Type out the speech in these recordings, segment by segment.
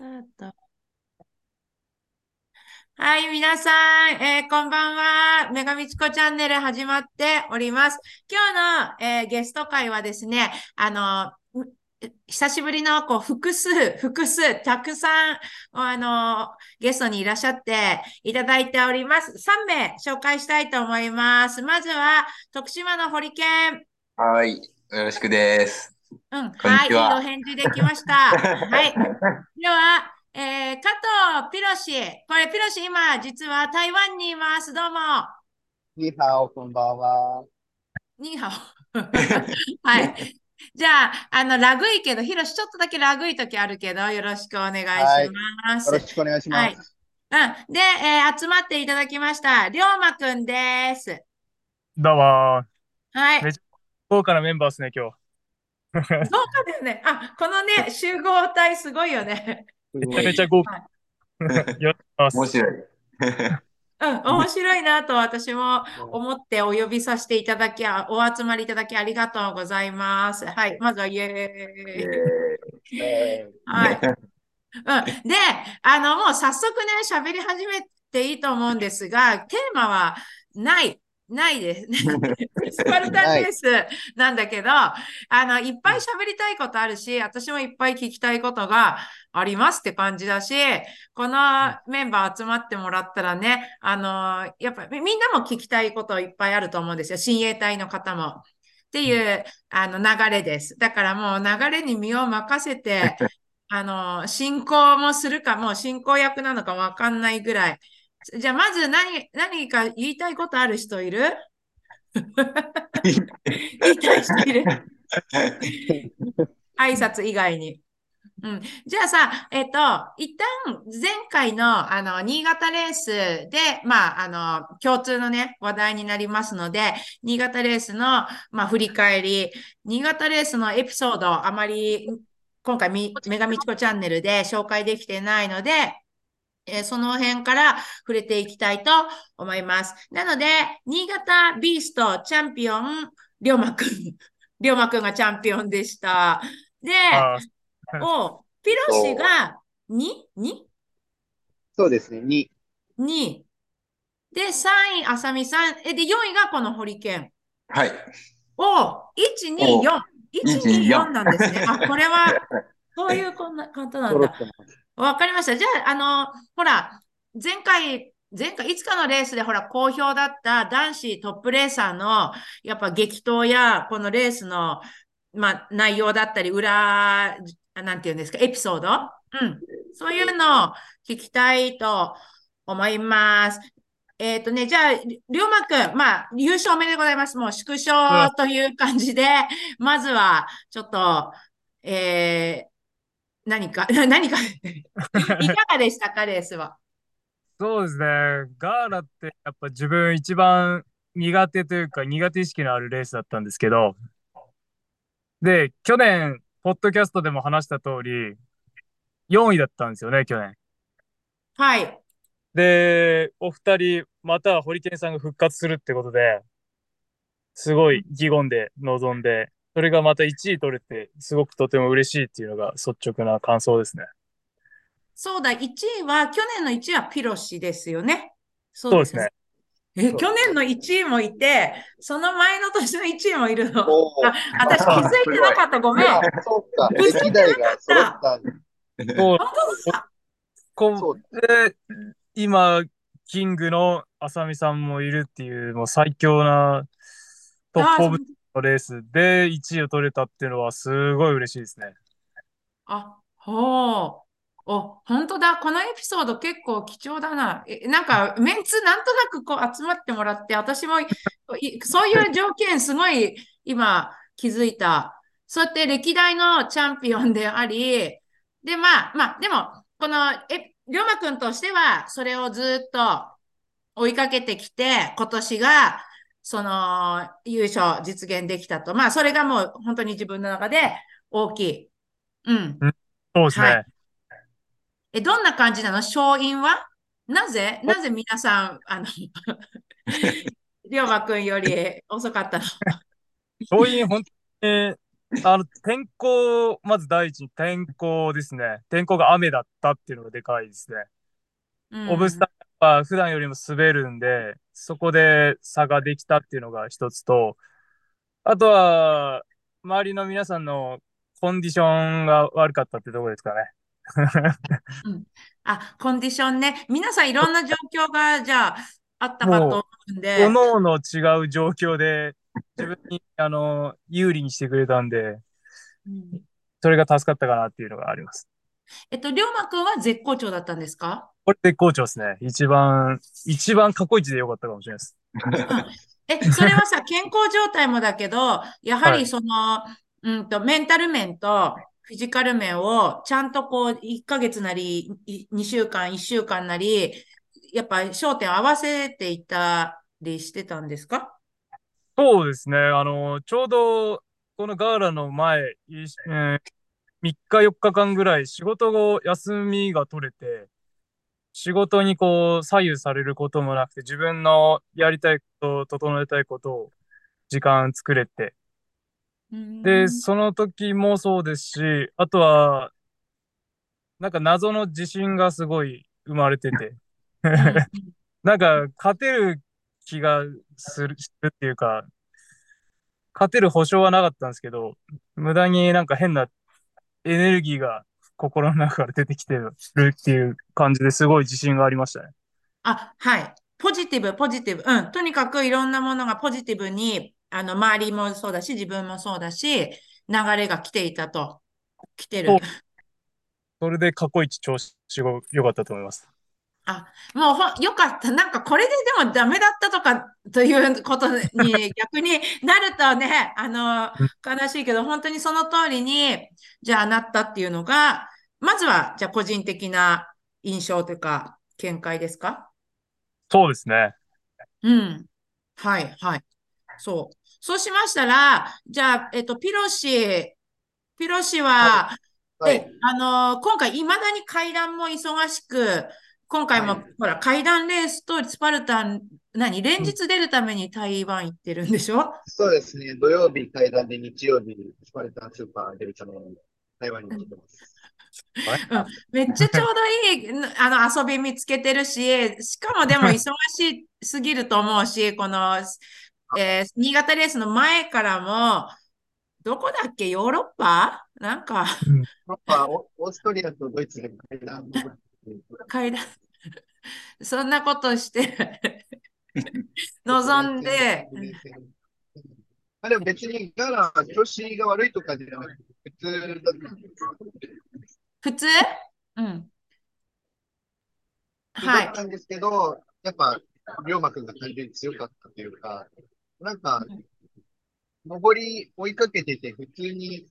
タート。はい、皆さん、えー、こんばんは。メガミチコチャンネル始まっております。今日の、えー、ゲスト会はですね、あの、久しぶりのこう複数、複数、たくさん、あの、ゲストにいらっしゃっていただいております。3名紹介したいと思います。まずは、徳島のホリケン。はい、よろしくです。うん、はい、いいお返事できました。はい。では、えー、加藤ピロシ。これ、ピロシ、今、実は台湾にいます。どうも。ニーハオ、こんばんは。ニーハオ。はい。じゃあ、あの、ラグいけど、ヒロシ、ちょっとだけラグい時あるけど、よろしくお願いします。よろしくお願いします。はい、うん。で、えー、集まっていただきました。りょうまくんです。どうもはい。豪華なメンバーですね、今日。豪華だよね。あ、このね、集合体すごいよね。めちゃめちゃ豪華。面白い。うん、面白いなと私も思ってお呼びさせていただき、お集まりいただきありがとうございます。はい、まずはイエーイ。はい。うん、で、あの、もう早速ね、喋り始めていいと思うんですが、テーマはない。ないです。スパルタンレースなんだけど、あの、いっぱい喋りたいことあるし、私もいっぱい聞きたいことがありますって感じだし、このメンバー集まってもらったらね、あの、やっぱみんなも聞きたいこといっぱいあると思うんですよ。親衛隊の方も。っていう、あの、流れです。だからもう流れに身を任せて、あの、進行もするか、もう進行役なのかわかんないぐらい、じゃあ、まず何、何か言いたいことある人いる？言いたい人いる。挨拶以外に。うん、じゃあさ、えっと、一旦前回のあの新潟レースで、まあ、あの共通のね、話題になりますので、新潟レースの、まあ、振り返り、新潟レースのエピソード、あまり今回メガミチコチャンネルで紹介できてないので、えその辺から触れていきたいと思います。なので、新潟ビーストチャンピオン、りょうまくん。りょうまくんがチャンピオンでした。で、お、ピロシが 2?2? そうですね、2。2。で、3位、あさみさん。え、で、4位がこのホリケン。はい。お、1、2、4。1、2、4なんですね。あ、これは、そういうこんな方なんだ。わかりました。じゃあ、あの、ほら、前回、前回、いつかのレースでほら、好評だった男子トップレーサーの、やっぱ激闘や、このレースの、まあ、内容だったり、裏、なんていうんですか、エピソード？うん。そういうのを聞きたいと思います。えっ、ー、とね、じゃあ、りょうまくん、まあ、優勝おめでとうございます。もう縮小という感じで、まずは、ちょっと、えー、何か、何か いかがでしたか、レースは？そうですね。ガーラってやっぱ自分一番苦手というか苦手意識のあるレースだったんですけど、で、去年、ポッドキャストでも話した通り、4位だったんですよね、去年。はい。で、お二人、またホリケンさんが復活するってことで、すごい意気込んで臨んで、それがまた1位取れて、すごくとても嬉しいっていうのが率直な感想ですね。そうだ、1位は、去年の1位はピロシですよね。そうですね。え、去年の1位もいて、その前の年の1位もいるの？あ私気づいてなかった、ごめん。そうか、気づいてなかった。そう。こで、今、キングの浅見さんもいるっていう、もう最強なトップオブのレースで1位を取れたっていうのはすごい嬉しいですね。あ、ほう。お、本当だ。このエピソード結構貴重だな。えなんか、メンツなんとなくこう集まってもらって、私もそういう条件すごい今気づいた。そうやって歴代のチャンピオンであり、で、まあ、まあ、でも、この、え、りょうまくんとしては、それをずっと追いかけてきて、今年が、その、優勝実現できたと。まあ、それがもう本当に自分の中で大きい。うん。そうですね。はい、え、どんな感じなの？勝因は？なぜ？なぜ皆さん、あのりょうまくんより遅かったの？勝因、本当に、あの、天候、まず第一に天候ですね。天候が雨だったっていうのがでかいですね。オブスターは普段よりも滑るんで、そこで差ができたっていうのが一つと、あとは、周りの皆さんのコンディションが悪かったってところですかね。うん、あ、コンディションね。皆さんいろんな状況が、じゃあ、あったかと思うんで。各々違う状況で、自分に、あの、有利にしてくれたんで、うん、それが助かったかなっていうのがあります。えっと、龍馬くんは絶好調だったんですか？これ絶好調ですね。一番、一番過去一でよかったかもしれないです。え、それはさ、健康状態もだけど、やはりその、はい、うんと、メンタル面とフィジカル面をちゃんとこう、1ヶ月なり、2週間、1週間なり、やっぱ焦点合わせていたりしてたんですか？そうですね。あの、ちょうど、このガーラの前、えー、3日4日間ぐらい仕事後休みが取れて、仕事にこう左右されることもなくて、自分のやりたいこと、整えたいことを時間作れて。で、その時もそうですし、あとは、なんか謎の自信がすごい生まれてて。なんか勝てる気がするっていうか、勝てる保証はなかったんですけど、無駄になんか変なエネルギーが心の中から出てきてるっていう感じですごい自信がありましたね。あ、はい。ポジティブ、ポジティブ。うん。とにかくいろんなものがポジティブに、あの、周りもそうだし、自分もそうだし、流れが来ていたと。来てる。それで過去一調子が良かったと思います。あ、もうほ、よかった。なんかこれででもダメだったとかということに 逆になるとね、あの、悲しいけど、本当にその通りに、じゃあなったっていうのが、まずは、じゃあ個人的な印象というか、見解ですか？そうですね。うん。はい、はい。そう。そうしましたら、じゃあ、えっと、ピロシ、ピロシは、はいはい、あの、今回、いまだに階段も忙しく、今回も、はい、ほら、階段レースとスパルタン、何連日出るために台湾行ってるんでしょ？そうですね。土曜日階段で日曜日スパルタンスーパー出るために台湾に来てます。うん、めっちゃちょうどいいあの遊び見つけてるし、しかもでも忙しすぎると思うし、この、えー、新潟レースの前からも、どこだっけ？ヨーロッパ？なんか。ヨーロッパ、オーストリアとドイツで階段階段 そんなことして 望んで。あでも別にガラ調子が悪いとかじゃなくて、普通だ普通？うん。はい。だったんですけど、やっぱ、龍馬くんが単純に強かったというか、なんか、上り追いかけてて、普通に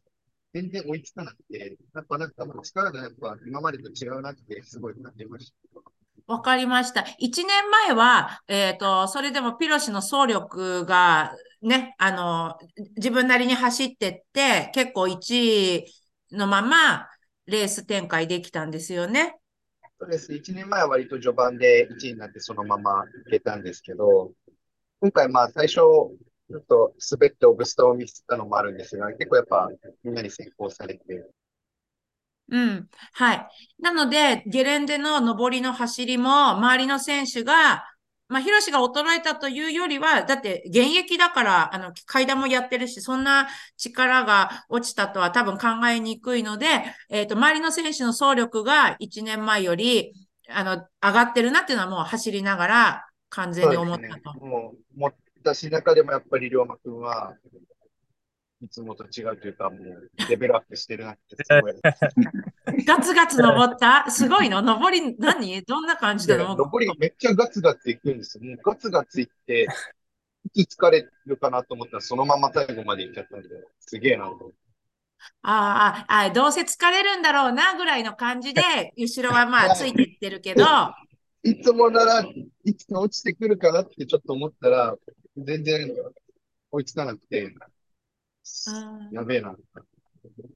全然追いつかなくて、やっぱなんかもう力がやっぱ今までと違うなってすごい感じました。わかりました。一年前は、えっ、ー、と、それでもピロシの走力がね、あの、自分なりに走ってって、結構1位のままレース展開できたんですよね。そうです。1年前は割と序盤で1位になってそのままいけたんですけど、今回まあ最初、ちょっと滑ってオブストを見せたのもあるんですが、結構やっぱみんなに先行されて。うん。はい。なので、ゲレンデの上りの走りも、周りの選手が、まあ、ヒロシが衰えたというよりは、だって現役だから、あの、階段もやってるし、そんな力が落ちたとは多分考えにくいので、えっ、ー、と、周りの選手の走力が1年前より、あの、上がってるなっていうのはもう走りながら完全に思ったと。ね、もう、私中でもやっぱり龍馬くんは、いつもと違うというか、もうレベルアップしてるなってすごい。ガツガツ登った？すごいの？登り何？どんな感じで登登りめっちゃガツガツいくんですよ。もうガツガツいって、いつ疲れるかなと思ったら、そのまま最後まで行っちゃったんで、すげえなと。ああ、どうせ疲れるんだろうなぐらいの感じで、後ろはまあついていってるけど。いつもならいつか落ちてくるかなってちょっと思ったら、全然追いつかなくて、やべえな。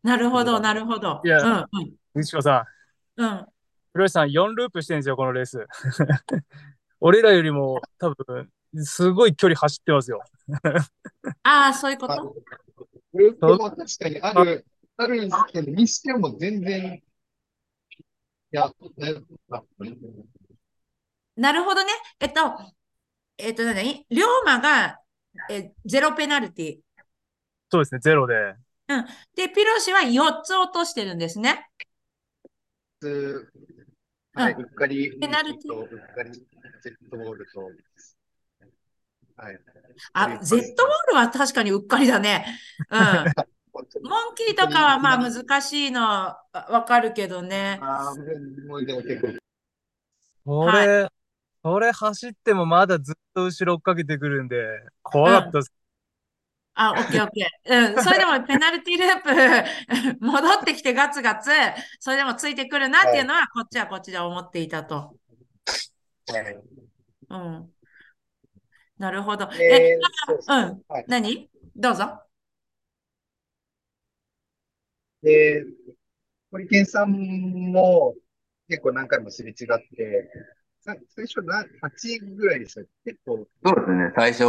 なるほど、なるほど。いや、うん、うん。西子さん。うん。ひろしさん、4ループしてるんですよ、このレース。俺らよりも多分、すごい距離走ってますよ。ああ、そういうこと？ループも確かにある、あるんですけど、にしても全然、いや、なるほどね。えっと、えっと、何？龍馬が、え、ゼロペナルティ。そうですね、ゼロで。うん。で、ピロシは4つ落としてるんですね。はい、うっかり、ペナルティ。うっかり、ジェットボールと、はい。あ、ゼットボールは確かにうっかりだね。うん。モンキーとかはまあ難しいのわかるけどね。ああ、もうでも結構。これ、はい、それ走ってもまだずっと後ろ追っかけてくるんで、怖かったです。うん、あ、オッケーオッケー。うん。それでもペナルティループ 戻ってきてガツガツ、それでもついてくるなっていうのは、こっちはこっちで思っていたと。はい。うん。なるほど。え、うん。はい、何？どうぞ。で、ホリケンさんも結構何回もすれ違って、最初な8ぐらいでした結構。そうですね。最初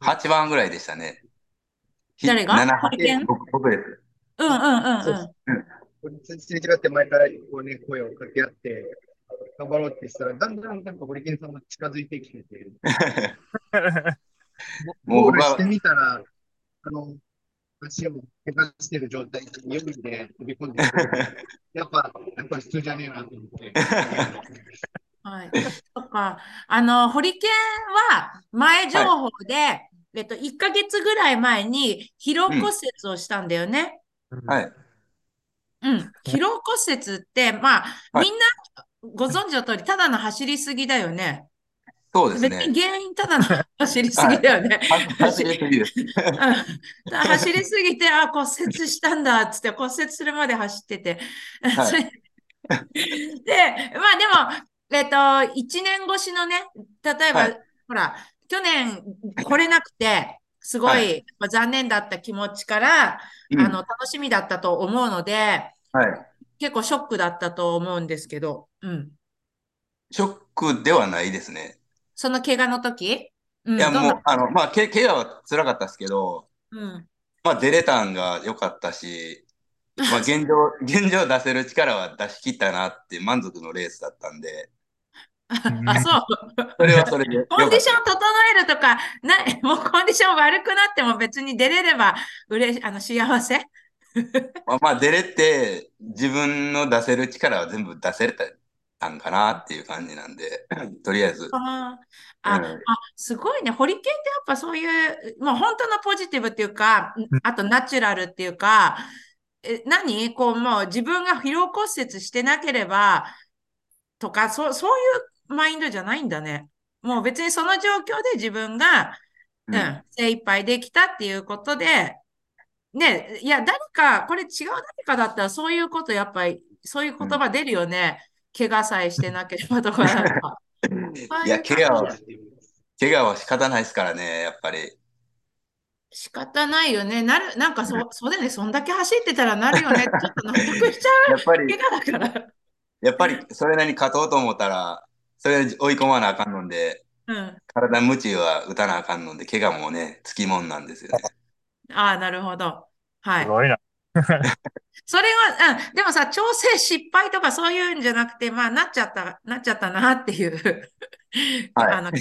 8番ぐらいでしたね。誰が？ホリケン？僕僕です。うんうんうんうん。すれ違って毎回こうね、声をかけ合って、頑張ろうってしたら、だんだんなんかホリケンさんも近づいてきてて、ゴールしてみたら、あの、足を怪我してる状態で指で飛び込んで やっぱ、やっぱり普通じゃねえなと思って。はい。そっか。あの、ホリケンは前情報で、はい、えっと、1ヶ月ぐらい前に疲労骨折をしたんだよね。うん、はい。うん。疲労骨折って、まあ、はい、みんなご存知の通り、ただの走りすぎだよね。そうですね。別に原因ただの走りすぎだよね。はい、走りすぎです。走りすぎて、あ、骨折したんだっつって骨折するまで走ってて。はい、で、まあでも、えっと、1年越しのね、例えば、はい、ほら、去年来れなくて、すごい、はい、残念だった気持ちから、うん、あの、楽しみだったと思うので、はい、結構ショックだったと思うんですけど、うん。ショックではないですね。その怪我の時、うん、いや、もう、あの、まあ、け怪我は辛かったですけど、うん、まあ、出れたんが良かったし、まあ、現状、現状出せる力は出し切ったなって満足のレースだったんで。あ、そう。それはそれで。コンディション整えるとか、な もうコンディション悪くなっても別に出れればうれあの幸せ？まあ、まあ、出れて、自分の出せる力は全部出せたんかなっていう感じなんで、とりあえず。ああ、うん、あ、すごいね。ホリケンってやっぱそういう、もう本当のポジティブっていうか、あとナチュラルっていうか、え何？こう、もう自分が疲労骨折してなければ、とか、そう、そういうマインドじゃないんだね。もう別にその状況で自分が、うん、うん、精一杯できたっていうことで、ね、いや、誰か、これ違う誰かだったら、そういうこと、やっぱり、そういう言葉出るよね。怪我さえしてなければとか。いや、怪我は、怪我は仕方ないですからね、やっぱり。仕方ないよね。なる、なんかそ、そうだよね。そんだけ走ってたらなるよね。ちょっと納得しちゃう。やっぱり、怪我だから。やっぱり、それなりに勝とうと思ったら、それ追い込まなあかんので、うん、体無知は打たなあかんので、怪我もね、つきもんなんですよね。ああ、なるほど。はい。すごいな。それは、うん、でもさ、調整失敗とかそういうんじゃなくて、まあ、なっちゃった、なっちゃったなっていうはい、あの、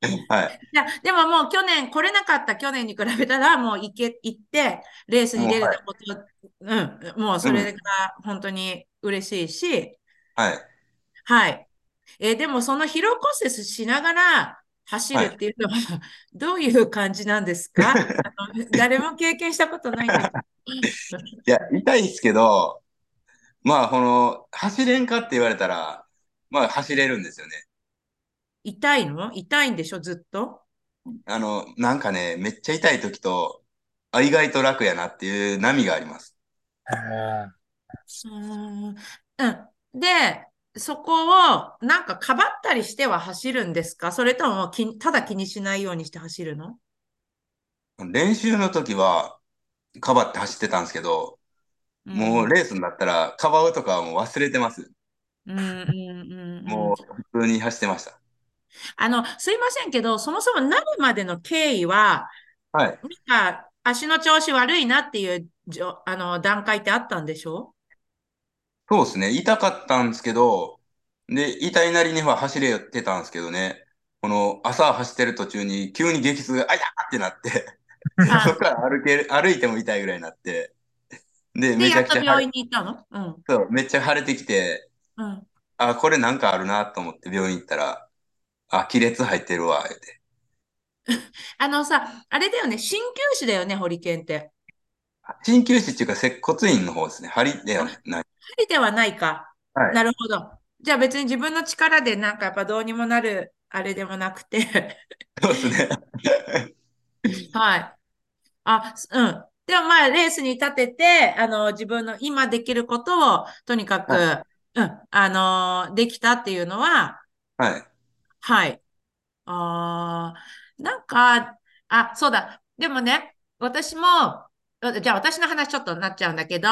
はい。いや、でももう去年、来れなかった去年に比べたら、もう行け、行って、レースに出れたこと、はい、うん、もうそれが本当に嬉しいし、はい。はい。えー、でもその疲労骨折しながら、走るっていうのは、はい、どういう感じなんですか？あの誰も経験したことないんです いや、痛いですけど、まあ、この、走れんかって言われたら、まあ、走れるんですよね。痛いの？痛いんでしょ、ずっと？あの、なんかね、めっちゃ痛い時と、あ、意外と楽やなっていう波があります。うん。で、そこをなんかかばったりしては走るんですか？それともただ気にしないようにして走るの？練習の時はかばって走ってたんですけど、うん、もうレースになったらかばうとかはもう忘れてます。うんうんうん、もう普通に走ってました。あの、すいませんけど、そもそもなるまでの経緯は、はい。なんか、足の調子悪いなっていうじょあの段階ってあったんでしょ？そうですね。痛かったんですけど、で、痛いなりには走れてたんですけどね。この朝走ってる途中に急に激痛があやーってなって、あ そこから歩ける、歩いても痛いぐらいになって、で、で、めちゃくちゃ腫れ、院に行ったの？うん。そう、めっちゃ腫れてきて、うん。あ、これなんかあるなと思って病院行ったら、あ、亀裂入ってるわ、言うて。あのさ、あれだよね、鍼灸師だよね、ホリケンって。鍼灸師っていうか接骨院の方ですね。針ではない。針ではないか。はい。なるほど。じゃあ別に自分の力でなんかやっぱどうにもなるあれでもなくて。そうですね。はい。あ、すうん。でもまあレースに立てて、あの、自分の今できることをとにかく、はうん、あの、できたっていうのは、はい。はい。あーなんか、あ、そうだ。でもね、私も、じゃあ私の話ちょっとなっちゃうんだけど、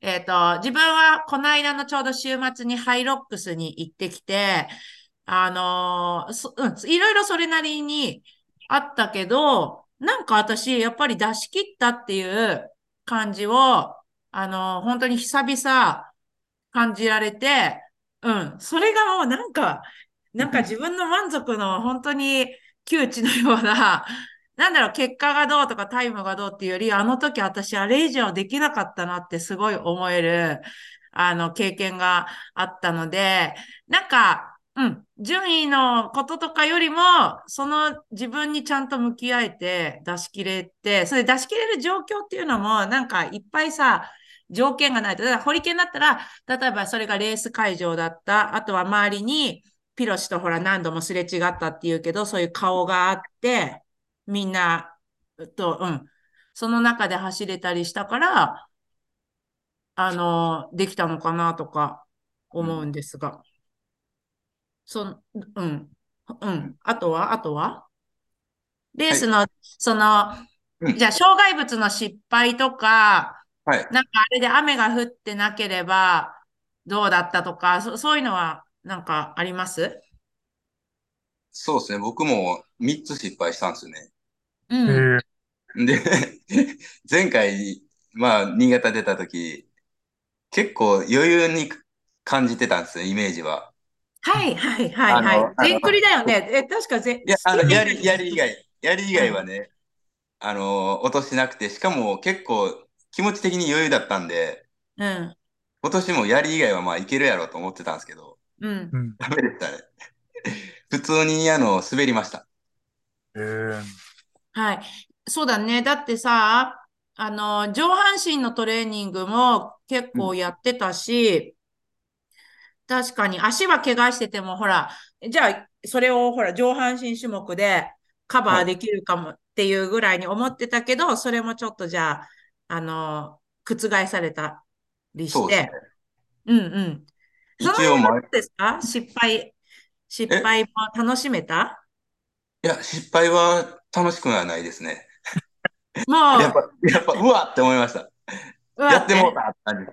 えっと、自分はこの間のちょうど週末にハイロックスに行ってきて、あのー、うん、いろいろそれなりにあったけど、なんか私、やっぱり出し切ったっていう感じを、あのー本当に久々感じられて、うん、それがもうなんか、なんか自分の満足の本当に窮地のような、なんだろう、結果がどうとかタイムがどうっていうより、あの時私あれ以上できなかったなってすごい思える、あの、経験があったので、なんか、うん、順位のこととかよりも、その自分にちゃんと向き合えて出し切れて、それ出し切れる状況っていうのも、なんかいっぱいさ、条件がないと。だから、ホリケンだったら、例えばそれがレース会場だった。あとは周りに、ピロシとほら何度もすれ違ったっていうけど、そういう顔があって、みんなと、うん。その中で走れたりしたから、あの、できたのかなとか思うんですが。そん、うん。うん。あとは？あとは？レースの、その、うんじゃあ、障害物の失敗とか、はい。なんかあれで雨が降ってなければどうだったとか、そ、そういうのはなんかあります？そうですね。僕も3つ失敗したんですよね。うん。えで、前回、まあ、新潟出た時、結構余裕に感じてたんですよ、イメージは。はいはいはいはい。あの全クリだよね。え、確かぜ、いや、あの、やり、やり以外、やり以外はね、あの、落としてなくて、しかも結構気持ち的に余裕だったんで、うん。今年もやり以外はまあいけるやろうと思ってたんですけど、うんー。うん。ダメでしたね。普通にあの、滑りました。えーはい。そうだね。だってさ、あの、上半身のトレーニングも結構やってたし、確かに足は怪我してても、ほら、じゃあ、それをほら、上半身種目でカバーできるかもっていうぐらいに思ってたけど、それもちょっとじゃあ、あの、覆されたりしてそうですね。。うんうん。一応、まあ、どうですか？失敗、失敗も楽しめた？いや、失敗は楽しくはないですね。もう、やっぱ、やっぱ、うわって思いました。やってもうたって感じ。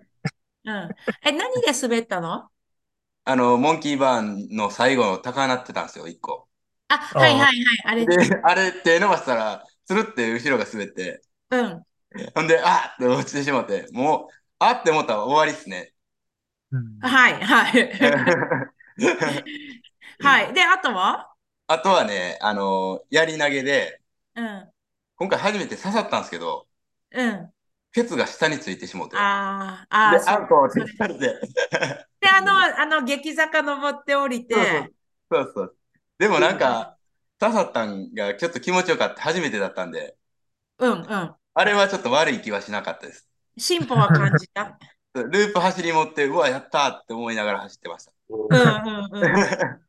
うん。え、何で滑ったの？あの、モンキーバーンの最後の高鳴ってたんですよ、一個。あ、はいはいはい。あれ、で、あれ手伸ばしたら、つるって後ろが滑って、うん。ほんで、あっって落ちてしまって、もう、あって思ったら終わりっすね。うんはいはい。はい。で、あとは？あとはね、あの、やり投げで、うん。今回初めて刺さったんですけど、うん。ケツが下についてしもうて。ああ、あで、あ、そアウトってそれ言われて。で、あの、あの、激坂登って降りて、そうそうそうそう。でもなんか、刺さったんがちょっと気持ちよかった。初めてだったんで、うんうん。あれはちょっと悪い気はしなかったです。進歩は感じた？ループ走り持って、うわ、やったーって思いながら走ってました。うんうんうん。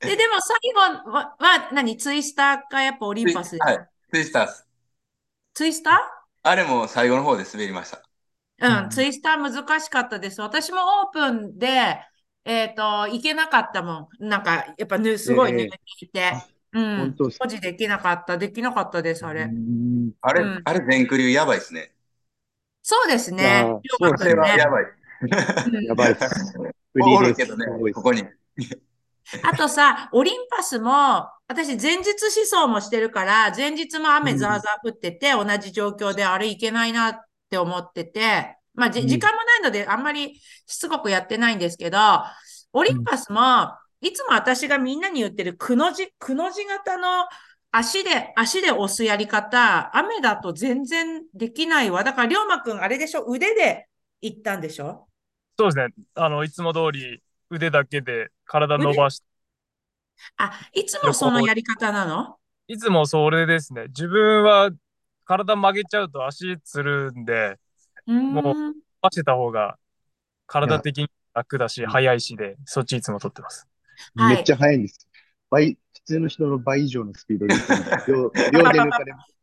で、でも最後は、は何？ツイスターかやっぱオリンパスではい。ツイスタース。ツイスタあれも最後の方で滑りました。ーうん、うんツイスター難しかったです。私もオープンで、えっと、行けなかったもん。なんか、やっぱぬ、すごい抜いていて。うん本。当ですか保持できなかった。できなかったです、あれ。うんあれ、うんあれ全クリやばいですね。そうですね。そうでやね。ばい。うんやばい けどねここに。あとさ、オリンパスも、私前日思想もしてるから、前日も雨うんザーザー降ってて、同じ状況であれいけないなって思ってて、まあ、時間もないのであんまりしつこくやってないんですけど、オリンパスも、いつも私がみんなに言ってるくの字、くの字型の足で、足で押すやり方、雨だと全然できないわ。だから、りょうまくん、あれでしょ？腕で行ったんでしょ？そうですね。あの、いつも通り腕だけで体伸ばして、あ、いつもそのやり方なの？いつもそれですね。自分は体曲げちゃうと足つるんで、ん。も伸ばしてた方が体的に楽だし、早いしで、そっちいつも取ってます。はいめっちゃ速いんです。倍、普通の人の倍以上のスピードで両 両手抜かれます。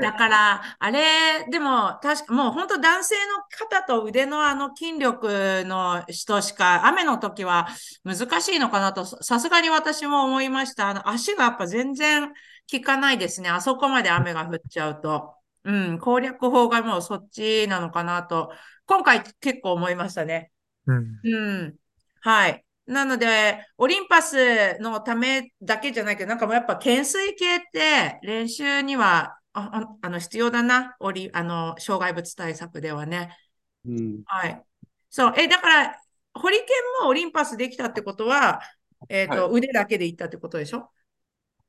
だから、あれ、でも、確か、もう本当男性の肩と腕のあの筋力の人しか、雨の時は難しいのかなと、さすがに私も思いました。あの、足がやっぱ全然効かないですね。あそこまで雨が降っちゃうと。うん、攻略法がもうそっちなのかなと、今回結構思いましたね。うん。うん。はい。なので、オリンパスのためだけじゃないけど、なんかもうやっぱ懸垂系って練習には、あ、ああの、必要だな。オリ、あの、障害物対策ではね。うん。はい。そう。え、だから、ホリケンもオリンパスできたってことは、えっと、腕だけで行ったってことでしょ？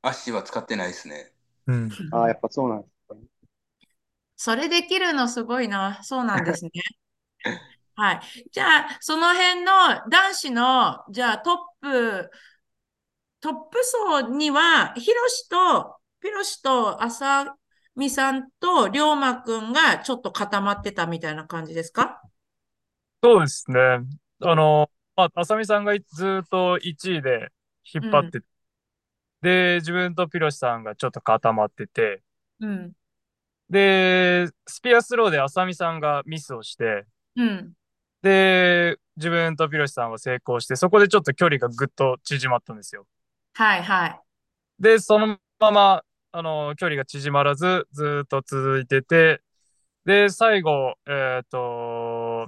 足は使ってないですね。うん。ああ、やっぱそうなんですかね。それできるのすごいな。そうなんですね。はい。じゃあ、その辺の男子の、じゃあトップ、トップ層には、ヒロシと、ピロシと、あさみさんと、りょうまくんがちょっと固まってたみたいな感じですか？そうですね。あの、まあ、あさみさんがずっと1位で引っ張って、で、自分とピロシさんがちょっと固まってて、うん。で、スピアスローであさみさんがミスをして、うん。で、自分とピロシさんは成功して、そこでちょっと距離がぐっと縮まったんですよ。はいはい。で、そのまま、あの、距離が縮まらず、ずーっと続いてて、で、最後、えっと、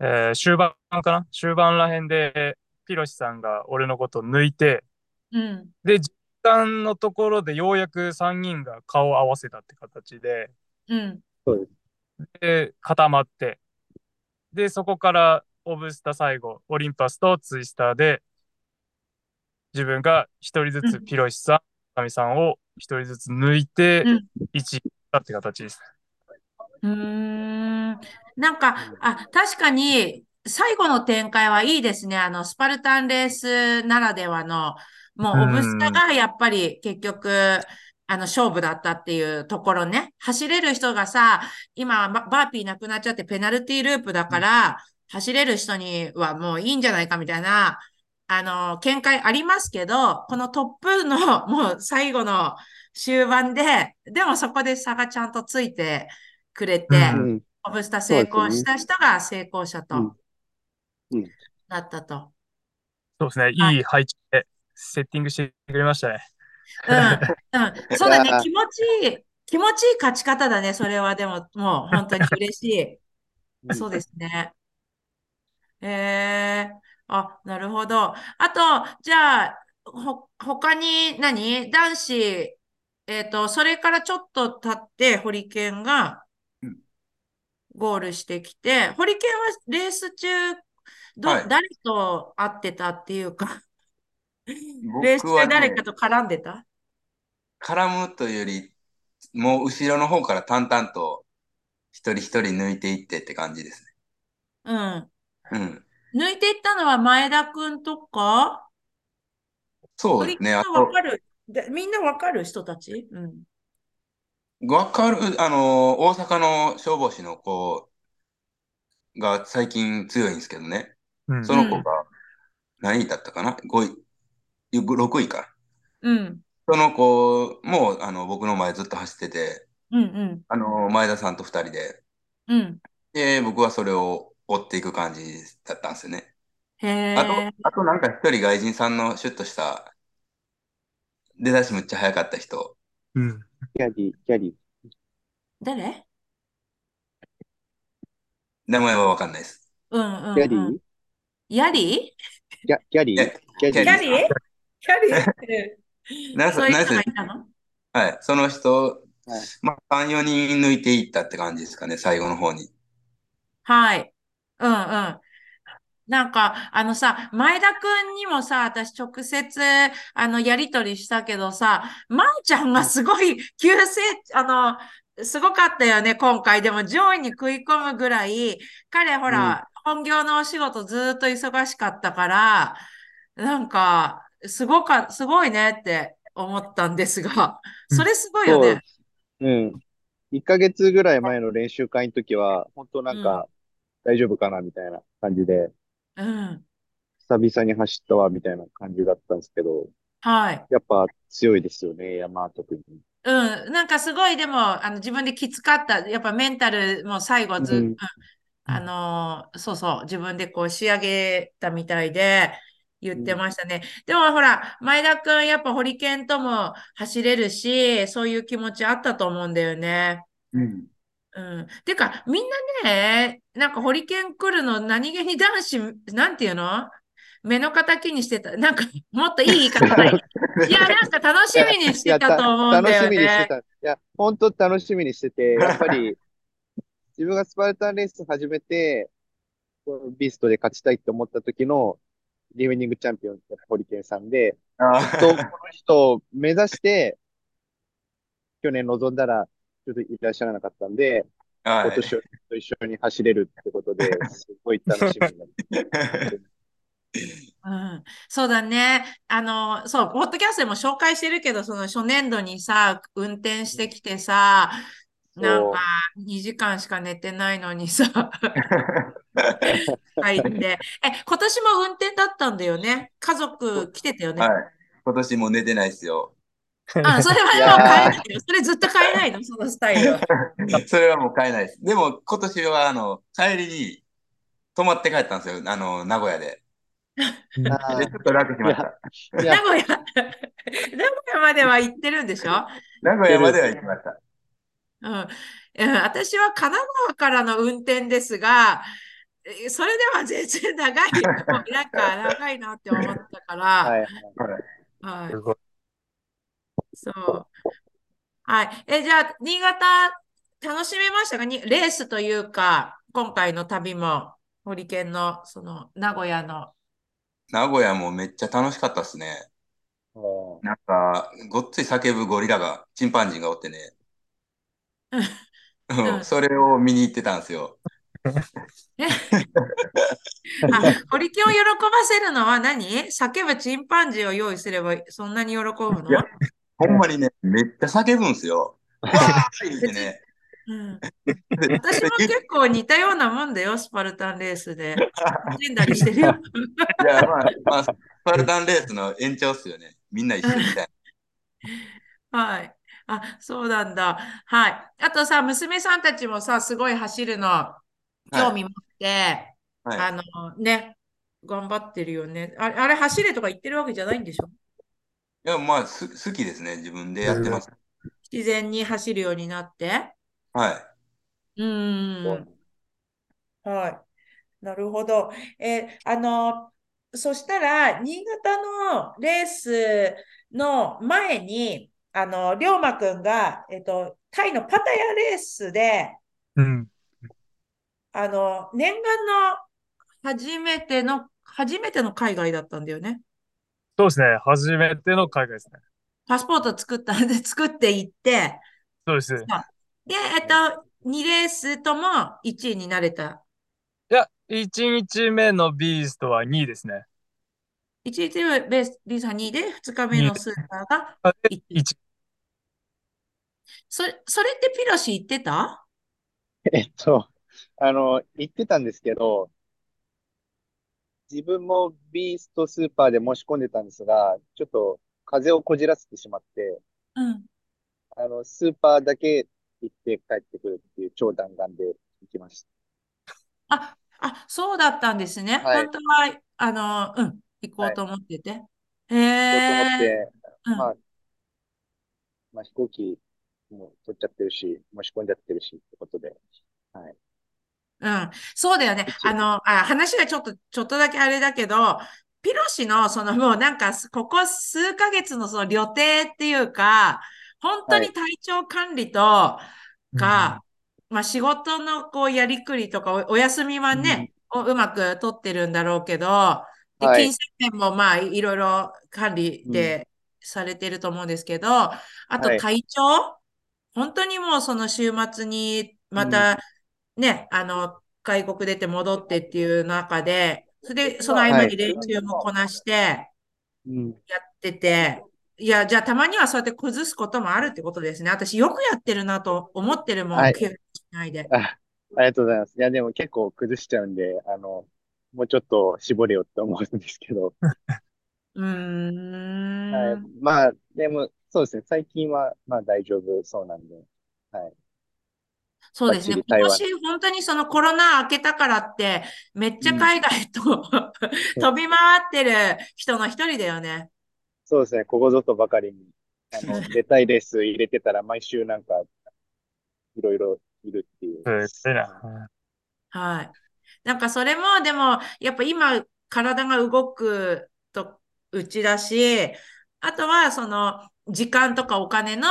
えー終盤かな？終盤らへんで、ピロシさんが俺のことを抜いて、うん。で、時間のところでようやく3人が顔を合わせたって形で、うん。そうです。で、固まって、で、そこからオブスタ最後、オリンパスとツイスターで、自分が一人ずつうんピロシさん、神さんを一人ずつ抜いてうん、1位だって形です。うーん。なんか、あ、確かに、最後の展開はいいですね。あの、スパルタンレースならではの、もう、オブスタがやっぱり結局、あの、勝負だったっていうところね。走れる人がさ、今、ババーピーなくなっちゃってペナルティーループだから、走れる人にはもういいんじゃないかみたいな、あの、見解ありますけど、このトップのもう最後の終盤で、でもそこで差がちゃんとついてくれて。オブスタ成功した人が成功者とうんうんなったと。そうですね。はいいい配置でセッティングしてくれましたね。うん、うん。そうだね気持ちいい、気持ちいい勝ち方だね。それはでも、もう本当に嬉しい。そうですね。えー、あ、なるほど。あと、じゃあ、ほ、他に何？男子、えっと、それからちょっと経って、ホリケンがうんゴールしてきて、ホリケンはレース中、ど、はい誰と会ってたっていうか、レース僕はね中誰か、と絡んでた？絡むというより、もう後ろの方から淡々と一人一人抜いていってって感じですうん。ね。うん。抜いていったのは前田くんとか？そうですね。わ、かる？でみんなわかる人たち？うん。わかる、あの、大阪の消防士の子が最近強いんですけどね。うんその子が何位だったかな ?5 位、6位か。うん。その子も、あの、僕の前ずっと走ってて、うんうん。あの、前田さんと二人で、うん。で、僕はそれを追っていく感じだったんですよね。へあとえ。、あとなんか一人外人さんのシュッとした、出だしむっちゃ速かった人。うん。キャリー、キャリ誰？名前はわかんないです。うんうんー。キャリうん。ー？キャキャリー？えキャリー？ギャリーキャリーって、なんそういう人なんせがいたの？はい。その人、はいまあ、3、4人抜いていったって感じですかね、最後の方に。はい。うんうん。なんか、あのさ、前田くんにもさ、私直接、あの、やりとりしたけどさ、まーちゃんがすごい、急成、あの、すごかったよね、今回。でも上位に食い込むぐらい、彼ほら、本業のお仕事ずーっと忙しかったから、なんか、すごか、すごいねって思ったんですが、それすごいよね。うん。1ヶ月ぐらい前の練習会の時は、本当なんか、大丈夫かなみたいな感じで、うん。久々に走ったわ、みたいな感じだったんですけど、はい。やっぱ強いですよね、山は特に。うん、なんかすごいでも、あの自分できつかった。やっぱメンタルも最後ず、うんうんあのーそうそう、自分でこう仕上げたみたいで言ってましたね。でもほら、前田くんやっぱホリケンとも走れるし、そういう気持ちあったと思うんだよね。うん。うん。てか、みんなね、なんかホリケン来るの何気に男子、なんていうの？目の敵にしてた。なんか、もっといい言い方ない？いや、なんか楽しみにしてたと思うんだよ楽しみにしてね。た。いや、本当楽しみにしてて、やっぱり、自分がスパルタンレース始めて、ビーストで勝ちたいって思った時の、ディフェンディングチャンピオンってホリケンさんで、あと、この人を目指して、去年臨んだら、ちょっといらっしゃらなかったんで、はい。今年と一緒に走れるってことで、すごい楽しみになって。うん、そうだね。あの、そう、ポッドキャストでも紹介してるけど、その初年度にさ、運転してきてさ、なんか2時間しか寝てないのにさ、入って。え、今年も運転だったんだよね。家族来てたよね。はい。今年も寝てないですよ。あ、それはでも変えないよ。それずっと変えないの、そのスタイルは。それはもう変えないです。でも今年はあの帰りに泊まって帰ったんですよ。あの名古屋で。ちょっと楽しました。名古屋、名古屋までは行ってるんでしょ？名古屋までは行きました。うん、うん私は神奈川からの運転ですが、えそれでは全然長い、なんか長いなって思ったから、はい。はい。そう。はい。え、じゃあ、新潟、楽しめましたか？に、レースというか、今回の旅も、ホリケンの、その、名古屋の、名古屋もめっちゃ楽しかったですね。うんなんか、ごっつい叫ぶゴリラが、チンパンジーがおってね。それを見に行ってたんですよ。あ、ホリケンを喜ばせるのは何？叫ぶチンパンジーを用意すればそんなに喜ぶの？いやほんまにね、めっちゃ叫ぶんですよ。わーいってね。うん私も結構似たようなもんだよ、スパルタンレースで。叫んだりしてるよ。いや、まあ、まあ、スパルタンレースの延長っすよね。みんな一緒みたいはい。あ、そうなんだ。はい。あとさ、娘さんたちもさ、すごい走るの興味持って、な。はい。あのね、頑張ってるよね。あれ、あれ走れとか言ってるわけじゃないんでしょ？いや、まあ、す、好きですね。自分でやってます。自然に走るようになって。はい。うーん。はい。なるほど。え、あの、そしたら、新潟のレースの前に、あの、龍馬くんが、えっと、タイのパタヤレースで、うん。あの、念願の初めての、初めての海外だったんだよね。そうですね。初めての海外ですね。パスポート作ったんで、作っていって、そうです。いで、えっと、2レースとも1位になれた。や、1日目のビーストは2位ですね。1日目ベース、ビーサ2位で、2日目のスーパーがあで1位。1それ、それってピロシ言ってた？えっと、あの、言ってたんですけど、自分もビーストスーパーで申し込んでたんですが、ちょっと風邪をこじらせてしまって、うん。あの、スーパーだけ行って帰ってくるっていう超弾丸で行きました。あ、あ、そうだったんですね。はい本当は、あの、うん、行こうと思ってて。へ行こうと思っえ。て、うんまあ、まあ飛行機も取っちゃってるし、申し込んじゃってるしってことで、はい。うん、そうだよね。あの、あ、話がちょっと、ちょっとだけあれだけど、ピロシの、そのもうなんか、ここ数ヶ月のその旅程っていうか、本当に体調管理とか、まあ仕事のこうやりくりとか、おお休みはね、をうまく取ってるんだろうけど、で、はい。金銭面もまあいろいろ管理でされてると思うんですけど、あとはい。体調、本当にもうその週末にまたね、あの、外国出て戻ってっていう中で、それで、その合間に練習もこなしてうん。やってて、いや、じゃあたまにはそうやって崩すこともあるってことですね。私よくやってるなと思ってるもん、はい怪我しないで。あありがとうございます。いや、でも結構崩しちゃうんで、あの、もうちょっと絞れよって思うんですけど。うーはい。ん。まあ、でも、そうですね。最近は、まあ大丈夫そうなんで。はい。そうですね。今年本当にそのコロナ明けたからって、めっちゃ海外と 飛び回ってる人の一人だよね。そうですね。ここぞとばかりに、あの、出たいレース入れてたら、毎週なんか、いろいろいるっていう。すごいな。はい。なんかそれも、でも、やっぱ今、体が動くと、うちだし、あとは、その、時間とかお金の、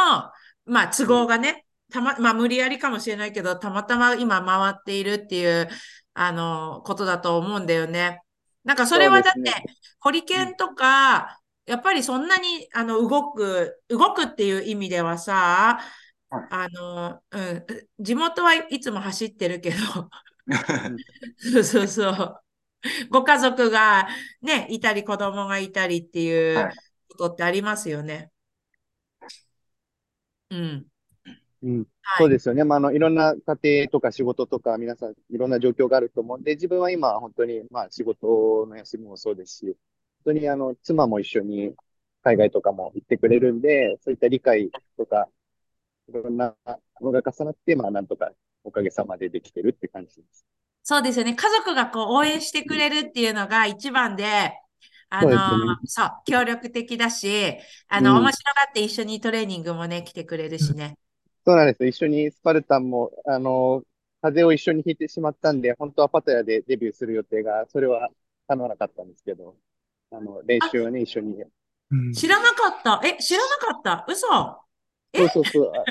まあ、都合がね、たま、まあ、無理やりかもしれないけど、たまたま今回っているっていう、あの、ことだと思うんだよね。なんかそれはだってね、ホリケンとか、やっぱりそんなに、あの、動く、動くっていう意味ではさ、はいあの、うん、地元はいつも走ってるけど、そうそうそう。ご家族がね、いたり子供がいたりっていうはいことってありますよね。うん。うん。はいそうですよね。まあ、あの、いろんな家庭とか仕事とか、皆さんいろんな状況があると思うんで、自分は今、本当に、まあ、仕事の休みもそうですし、本当に、あの、妻も一緒に海外とかも行ってくれるんで、そういった理解とか、いろんなのが重なって、まあ、なんとか、おかげさまでできてるって感じです。そうですよね。家族がこう応援してくれるっていうのが一番で、あの、そうね協力的だし、あの、うん面白がって一緒にトレーニングもね、来てくれるしね。そうなんですよ。一緒にスパルタンも、あの、風邪を一緒にひいてしまったんで、本当はパタヤでデビューする予定が、それは叶わなかったんですけど、あの、練習はね、一緒に。うん知らなかった。え、知らなかった？嘘。そうそうそう。あ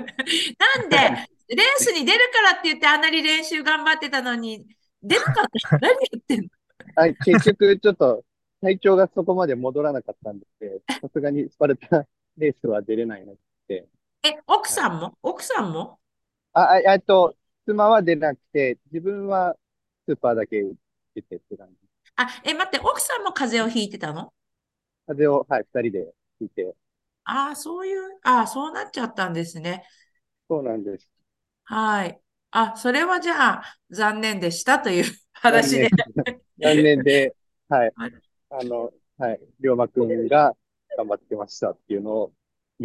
なんで、レースに出るからって言ってあんなに練習頑張ってたのに、出なかった。何言ってんの？はい、結局、ちょっと、体調がそこまで戻らなかったんで、さすがにスパルタレースは出れないなって。え、奥さんも？奥さんも？あ、あ、えっと、妻は出なくて、自分はスーパーだけ出てって感じ。あ、え、待って、奥さんも風邪をひいてたの？風邪を、はい、二人でひいて。ああ、そういう、ああ、そうなっちゃったんですね。そうなんです。はい。あ、それはじゃあ、残念でしたという話で。残念で、はいはい。あの、はい、龍馬くんが頑張ってましたっていうのを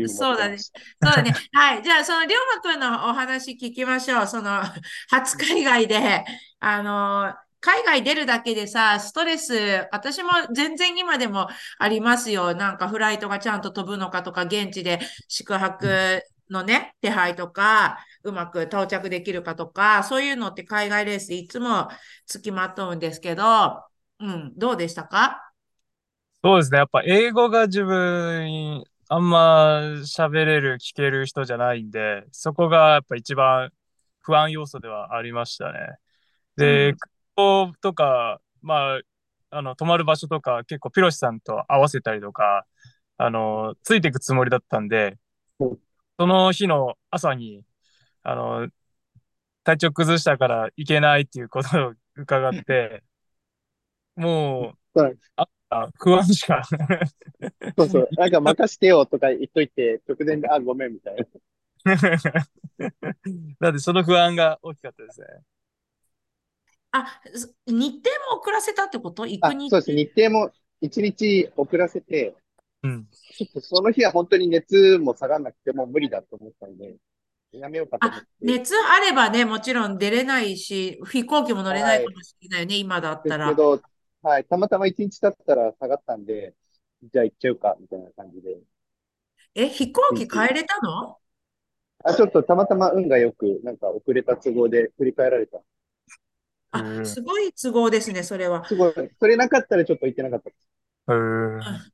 そうだね。そうだね。はい。じゃあ、その、りょうまくんのお話聞きましょう。その、初海外で、あの、海外出るだけでさ、ストレス、私も全然今でもありますよ。なんかフライトがちゃんと飛ぶのかとか、現地で宿泊のね、手配とか、うまく到着できるかとか、そういうのって海外レースでいつも付きまとうんですけど、うん、どうでしたか？そうですね。やっぱ英語が自分、あんま喋れる、聞ける人じゃないんで、そこがやっぱ一番不安要素ではありましたね。で、うん。空港とか、まあ、あの、泊まる場所とか結構ピロシさんと合わせたりとか、あの、ついていくつもりだったんでうん、その日の朝に、あの、体調崩したから行けないっていうことを伺って、もう、そうなんですあ不安しかそうそう。なんか任してよとか言っといて、直前で、あ、ごめんみたいな。なんでその不安が大きかったですね。あ、す日程も遅らせたってこと？行あ、く日そうです。日程も一日遅らせて、うん。ちょっとその日は本当に熱も下がらなくてもう無理だと思ったんで、やめようかと思っあ、て。熱あればね、もちろん出れないし、飛行機も乗れないかもしれないよね、今だっでたら。すけど、はい、たまたま一日経ったら下がったんで、じゃあ行っちゃうか、みたいな感じで。え、飛行機変えれたの？あ、ちょっとたまたま運が良く、なんか遅れた都合で振り返られた。うあ、んすごい都合ですね、それは。すごい、それなかったらちょっと行ってなかったです。へー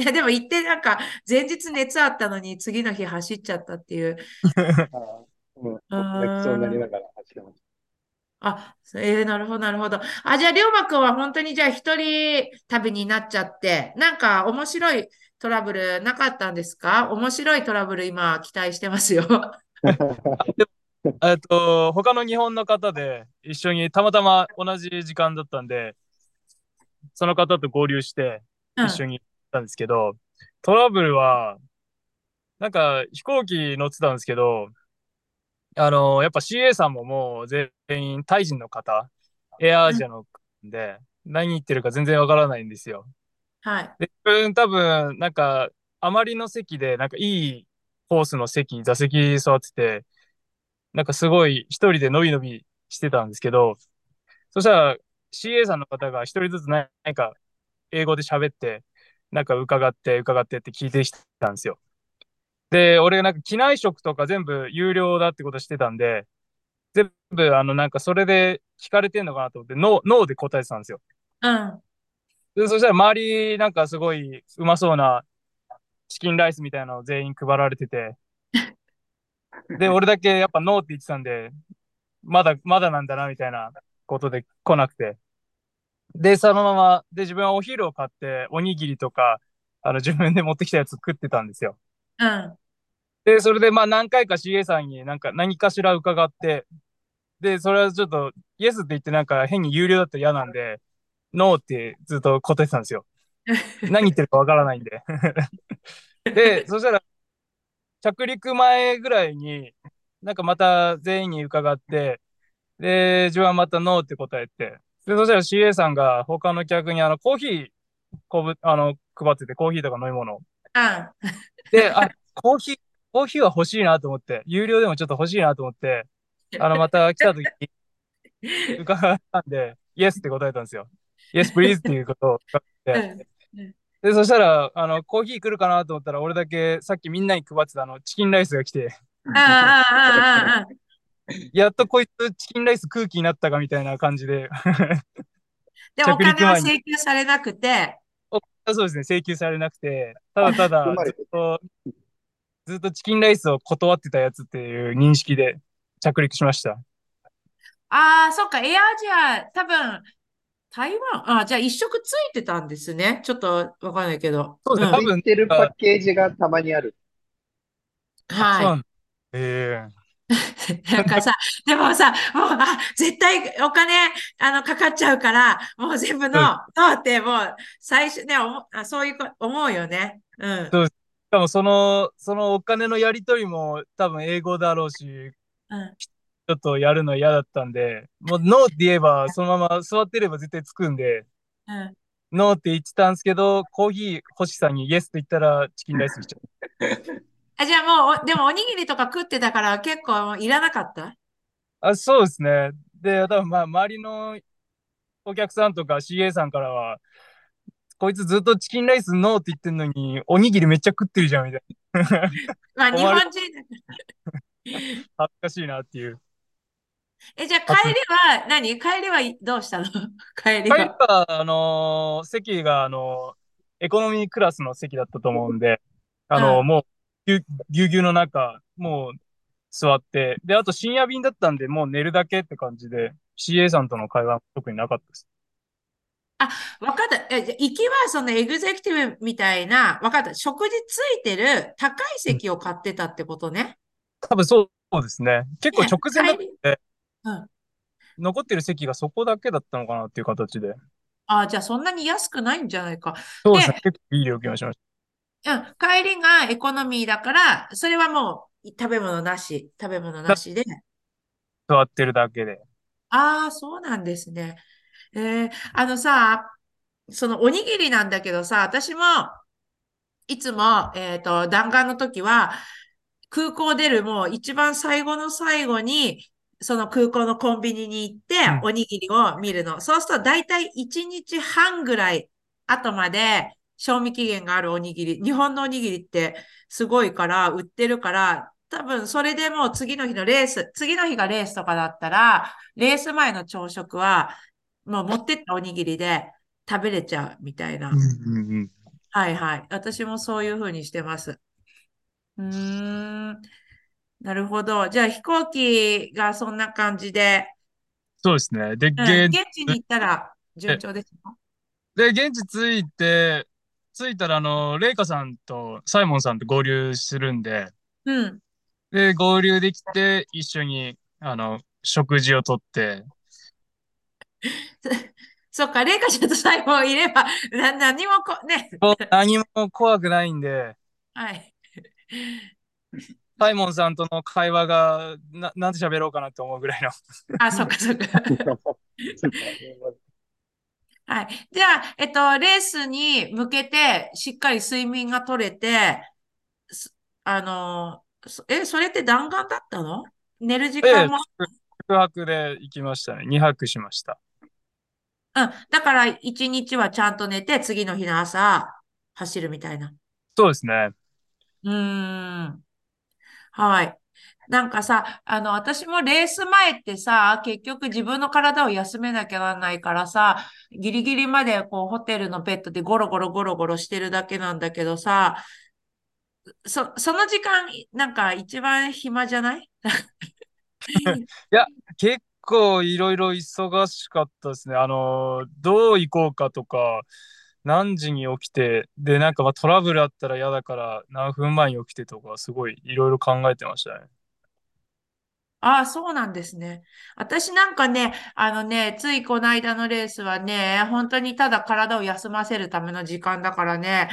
いやでも行ってなんか前日熱あったのに次の日走っちゃったっていう。ああ、うん。あ泣きそうになりーながら走ってましあ、えー、なるほど、なるほど。あ、じゃあ、りょうまくんは本当にじゃあ一人旅になっちゃって、なんか面白いトラブルなかったんですか？面白いトラブル今期待してますよ。た。えっと、他の日本の方で一緒にたまたま同じ時間だったんで、その方と合流してうん一緒に行ったんですけど、トラブルは、なんか飛行機乗ってたんですけど、あの、やっぱ CA さんももう全員タイ人の方、エアアジアので、何言ってるか全然わからないんですよ。はい。で、自分多分、なんか、あまりの席で、なんかいいコースの席、座席座ってて、なんかすごい一人でのびのびしてたんですけど、そしたら CA さんの方が一人ずつ何か英語で喋って、なんか伺って伺ってって聞いてきたんですよ。で、俺なんか機内食とか全部有料だってことしてたんで、全部あのなんかそれで聞かれてんのかなと思って、ノー、ノーで答えてたんですよ。うん。で、そしたら周りなんかすごいうまそうなチキンライスみたいなのを全員配られてて、で、俺だけやっぱノーって言ってたんで、まだ、まだなんだなみたいなことで来なくて。で、そのまま、で、自分はお昼を買って、おにぎりとか、あの、自分で持ってきたやつ食ってたんですよ。うん。で、それでまあ何回か CA さんになんか何かしら伺って、で、それはちょっと、イエスって言ってなんか変に有料だったら嫌なんで、ノーってずっと答えてたんですよ。何言ってるかわからないんで。で、そしたら、着陸前ぐらいに、なんかまた全員に伺って、で、自分はまたノーって答えて、で、そしたら CA さんが他の客にあのコーヒーこぶ、あの、配ってて、コーヒーとか飲み物を。うん。で、あ、コーヒー、コーヒーは欲しいなと思って、有料でもちょっと欲しいなと思って、あの、また来た時に 伺ったんで、イエスって答えたんですよ。イエス、プリーズっていうことを伺って。で、そしたら、あの、コーヒー来るかなと思ったら、俺だけさっきみんなに配ってたあの、チキンライスが来て、うん。うん。うん。うん。やっとこいつチキンライス空気になったかみたいな感じで、で、お着陸金は前に請求されなくて、そうですね、請求されなくて、ただただずってと、ずっとチキンライスを断ってたやつっていう認識で着陸しました。ああ、そっか、エアアジア、多分、台湾、あ、じゃあ一食ついてたんですね。ちょっとわかんないけど。そうですね、ん多分ついてるパッケージがたまにある。そうなはんだ。ええい。なんかさ、でもさ、もう、あ、絶対お金、あの、かかっちゃうから、もう全部の、のって、もう、最初ね、思あそういうこ、思うよね。うん。そうしかもその、そのお金のやり取りも多分英語だろうし、うん。ちょっとやるの嫌だったんで、もうノーって言えば、そのまま座ってれば絶対つくんで、うん。ノーって言ってたんですけど、コーヒー欲しさにイエスって言ったらチキンライス来ちゃう。あ、じゃあもう、おでもおにぎりとか食ってたから結構いらなかった？あ、そうですね。で、多分まあ、周りのお客さんとか CA さんからは、こいつずっとチキンライスノーって言ってんのに、おにぎりめっちゃ食ってるじゃん、みたい まあ、日本人だから。な。恥ずかしいなっていう。え、じゃあ帰りは、何？帰りはどうしたの？帰 り帰りは。は、あのー席が、あのーエコノミークラスの席だったと思うんで、あのーうんもう、ぎゅぎゅうぎゅうの中、もう座って、で、あと深夜便だったんで、もう寝るだけって感じで、CA さんとの会話は特になかったです。わかった。え、じゃあ行きはそのエグゼクティブみたいな、わかった。食事ついてる高い席を買ってたってことね。多分そうですね。結構ね直前だって、うん。残ってる席がそこだけだったのかなっていう形で。あ、じゃあそんなに安くないんじゃないか。そうですね。で結構いい料金をしましうん。帰りがエコノミーだから、それはもう食べ物なし、食べ物なしで。た。座ってるだけで。ああ、そうなんですね。えーあのさ、そのおにぎりなんだけどさ、私もいつも、えっと、弾丸の時は、空港出るもう一番最後の最後に、その空港のコンビニに行ってうん、おにぎりを見るの。そうすると、だいたい1日半ぐらい後まで、賞味期限があるおにぎり。日本のおにぎりってすごいから、売ってるから、多分それでもう次の日のレース、次の日がレースとかだったら、レース前の朝食は、もう持ってったおにぎりで食べれちゃうみたいな。うんうんうん。はいはい。私もそういうふうにしてます。うーん。なるほど。じゃあ飛行機がそんな感じで、そうですね。で、うん、現現地に行ったら順調ですか？で、現地着いて、着いたら、あの、レイカさんとサイモンさんと合流するんで、うん。で、合流できて、一緒に、あの、食事をとって、そっか、レイカちゃんとサイモンいれば、な何もこ、ね。何も怖くないんで、はい。サイモンさんとの会話が、な、なんて喋ろうかなって思うぐらいの。あ、そっかそっか。はい。じゃあ、えっと、レースに向けて、しっかり睡眠が取れて、すあの、そえ、それって弾丸だったの？寝る時ええ間も、宿泊で行きましたね。2泊しました。うん。だから、一日はちゃんと寝て、次の日の朝、走るみたいな。そうですね。うーん。はい。なんかさ、あの、私もレース前ってさ、結局自分の体を休めなきゃならないからさ、ギリギリまでこう、ホテルのベッドでゴロゴロゴロゴロしてるだけなんだけどさ、そ、その時間、なんか一番暇じゃない？結構いろいろ忙しかったですね。あの、どう行こうかとか、何時に起きて、で、なんかまあトラブルあったら嫌だから何分前に起きてとか、すごいいろいろ考えてましたね。ああ、そうなんですね。私なんかね、あのね、ついこの間のレースはね、本当にただ体を休ませるための時間だからね、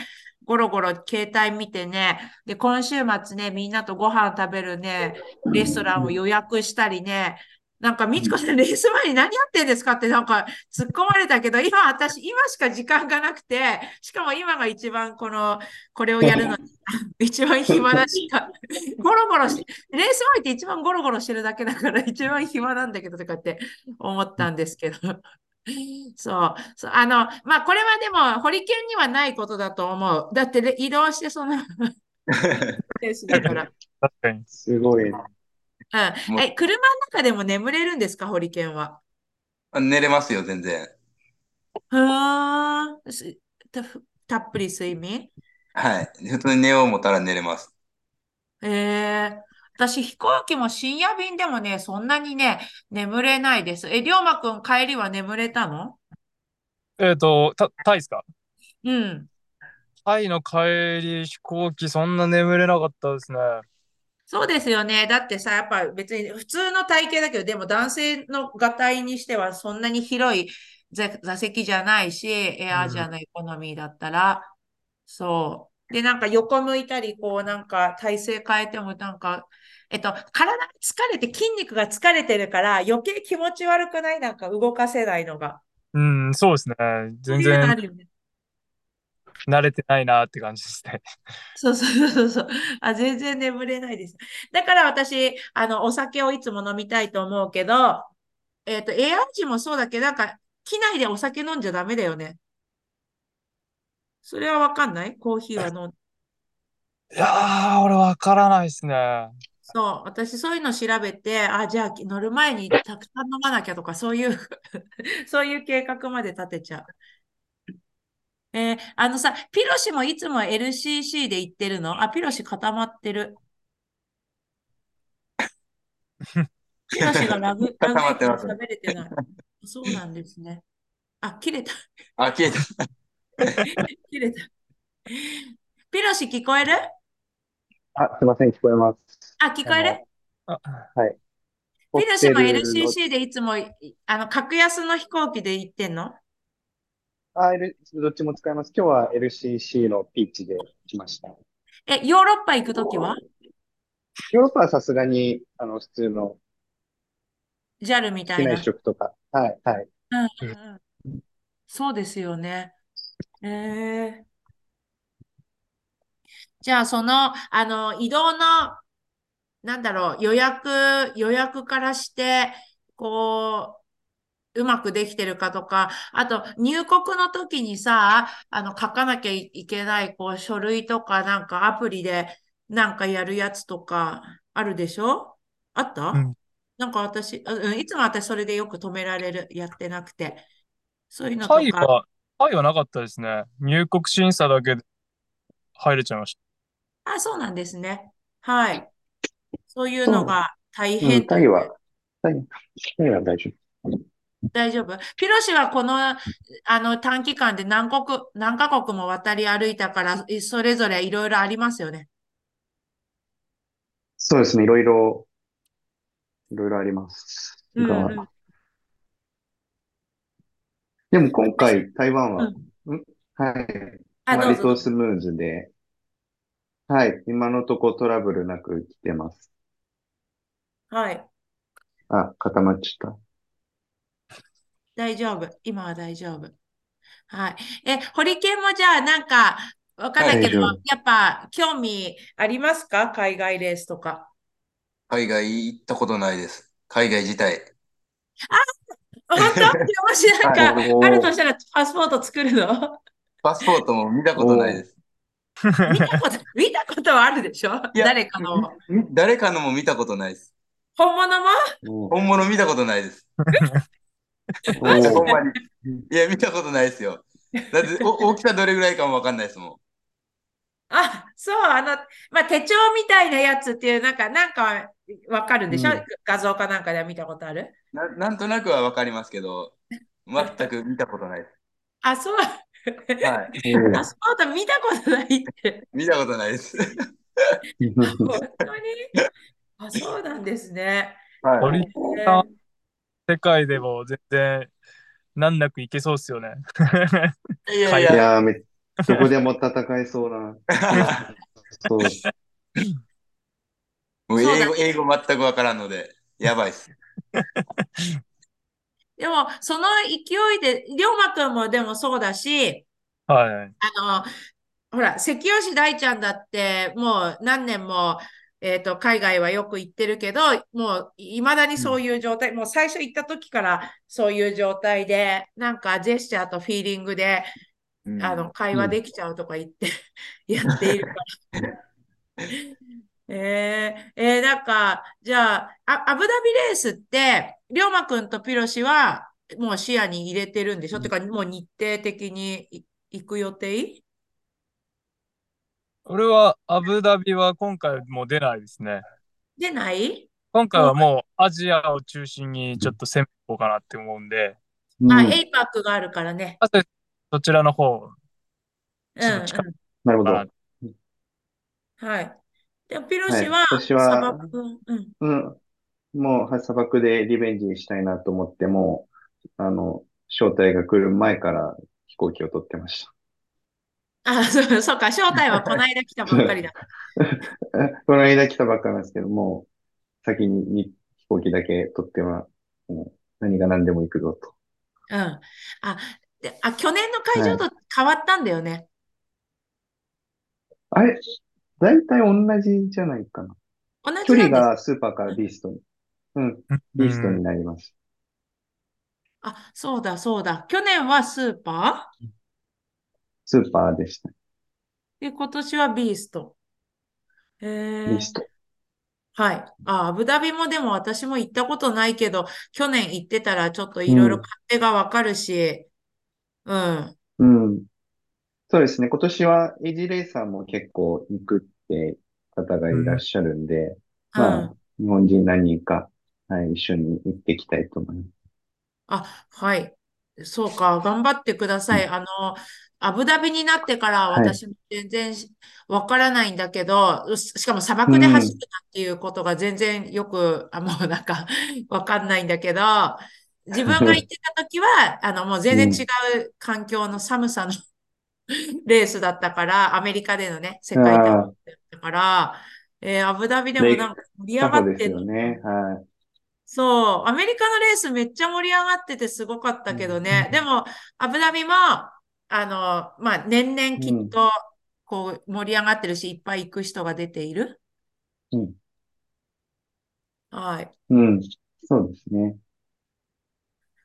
ゴロゴロ携帯見てね、で、今週末ね、みんなとご飯食べるね、レストランを予約したりね、なんか、みちこさん、レース前に何やってんですかってなんか突っ込まれたけど、今私、今しか時間がなくて、しかも今が一番この、これをやるのに、一番暇だしか、ゴロゴロし、レース前って一番ゴロゴロしてるだけだから一番暇なんだけどとかって思ったんですけど。そう。そうあの、まあ、これはでも、ホリケンにはないことだと思う。だって、移動してその レースだから。確かに。すごい。うん。え、車の中でも眠れるんですか、ホリケンは。寝れますよ、全然。ふーん。すたたっぷり睡眠？はい。普通に寝よう思ったら寝れます。ええ私、飛行機も深夜便でもね、そんなにね、眠れないです。え、りょうまくん帰りは眠れたの？えっと、た、タイですか？うん。タイの帰り飛行機そんな眠れなかったですね。そうですよね。だってさ、やっぱ別に普通の体型だけど、でも男性のがたいにしてはそんなに広い座座席じゃないし、エアアジアのエコノミーだったら、そう。で、なんか横向いたり、こうなんか体勢変えてもなんか、えっと、体が疲れて筋肉が疲れてるから余計気持ち悪くない？なんか動かせないのが。うん、そうですね。全そういうね。慣れてないなって感じですね。そうそうそうそう。あ、全然眠れないです。だから私、あの、お酒をいつも飲みたいと思うけど、えっと、エアージもそうだけど、なんか、機内でお酒飲んじゃダメだよね。それはわかんない？コーヒーは飲ん、いやー、俺わからないですね。そう、私そういうの調べて、あ、じゃあ乗る前にたくさん飲まなきゃとか、そういう そういう計画まで立てちゃう。えーあのさ、ピロシもいつも LCC で行ってるの？あ、ピロシ固まってる。ピロシがラグ、ラグ固まってます喋れてない。そうなんですね。あ、切れた。あ、消えた。切れた。ピロシ聞こえる？あ、すいません、聞こえます。あ、聞こえる？あはい。ピロシも LCC でいつも、あの、格安の飛行機で行ってんの？あ、L、どっちも使います。今日は LCC のピッチで来ました。え、ヨーロッパ行くときは？ヨーロッパはさすがに、あの、普通の ?JAL みたいな？機内。食とか。はい、はい。うんうんうんそうですよね。えー、じゃあ、その、あの、移動の、なんだろう、予約、予約からして、こう、うまくできてるかとか、あと、入国の時にさ、あの、書かなきゃいけない、こう、書類とか、なんかアプリで、なんかやるやつとか、あるでしょ？あった？うんなんか私、うん、いつも私それでよく止められる、やってなくて。そういうのタイとか。ははいはなかったですね。入国審査だけで入れちゃいましあ、そうなんですね。はい。そういうのが大うん、タイは、タイ、タイは大丈夫。大丈夫？ピロシはこの、あの短期間で何国、何カ国も渡り歩いたから、それぞれいろいろありますよね。そうですね、いろいろ、いろいろありますうんが、うん。でも今回台湾は、うん。ん？はい、割。とスムーズで、はい、今のとこトラブルなく来てます。はい。あ、固まっちゃった。大丈夫。今は大丈夫。はい。え、ホリケンもじゃあなんか、わかんないけど、大丈夫。やっぱ興味ありますか？海外レースとか。海外行ったことないです。海外自体。本当？もしなんか、あるとしたらパスポート作るの？パスポートも見たことないです。見たこと、見たことはあるでしょ？誰かの。み誰かのも見たことないです。本物も？本物見たことないです。ほんまでに。いや、見たことないですよ。だって、お 大きさどれぐらいかもわかんないですもん。あ、そう、あの、まあ、手帳みたいなやつっていう、なんか、なんかわかるんでしょ？うん、画像かなんかでは見たことある？な、なんとなくはわかりますけど、全く 見たことないです。あ、そう。はい。パスポート見たことないって。見たことないです。本当に？あ、そうなんですね。はホリえー世界でも全然難なくいけそうっすよね。い。いやい海いや、め、どこでも戦えそうな。そう、もう英語。英語全くわからんので、やばいっす。でも、その勢いで、りょうまくんもでもそうだし、はい。あの、ほら、関吉大ちゃんだって、もう何年も、えっと、海外はよく行ってるけど、もう、いまだにそういう状態、もう最初行った時からそういう状態で、なんかジェスチャーとフィーリングで、うん。あの、会話できちゃうとか言って やっているから。えー、えーなんか、じゃあ、あアブダビレースって、りょうまくんとピロシは、もう視野に入れてるんでしょ？てか、もう日程的にい行く予定？俺はアブダビは今回もう出ないですね。出ない？今回はもうアジアを中心にちょっと攻めていこうかなって思うんで、あ、うん、エイパックがあるからね。あとそちらの方、うん、うなるほど。はい。でも、ピロはい、シは、私は砂漠、うん。うん、もう、砂漠でリベンジしたいなと思って、もう、あの、招待が来る前から飛行機を取ってました。あ、そう、そうか、招待はこの間来たばっかりだ。この間来たばっかなんですけど、もう、先にに飛行機だけ取っては、もう何が何でも行くぞと。うん。あ、で、あ、去年の会場と変わったんだよね。あれ大体同じじゃないかな。同じ距離なんです。がスーパーからビーストに。うん、ビーストになります。あ、そうだ、そうだ。去年はスーパー？スーパーでした。で、今年はビースト。へえビースト。はい。あ、アブダビもでも私も行ったことないけど、去年行ってたらちょっといろいろうん勝手がわかるし、うん。うん。そうですね。今年はエイジレーサーも結構行くって方がいらっしゃるんで、まあ、日本人何人か、はい、一緒に行っていきたいと思います。あ、はい。そうか。頑張ってください。あの、アブダビになってからはい私も全然しわからないんだけど、ししかも砂漠で走るなっていうことが全然よく、あ、もうなんか わかんないんだけど、自分が行ってた時は、あの、もう全然違う環境の寒さの レースだったから、アメリカでのね、世界大会だったから、えーアブダビでもなんか盛り上がってるよね。はい。そう、アメリカのレースめっちゃ盛り上がっててすごかったけどね。でも、アブダビも、あの、まあ、年々きっと、こう、盛り上がってるし、いっぱい行く人が出ている。うん。はい。うん。そうですね。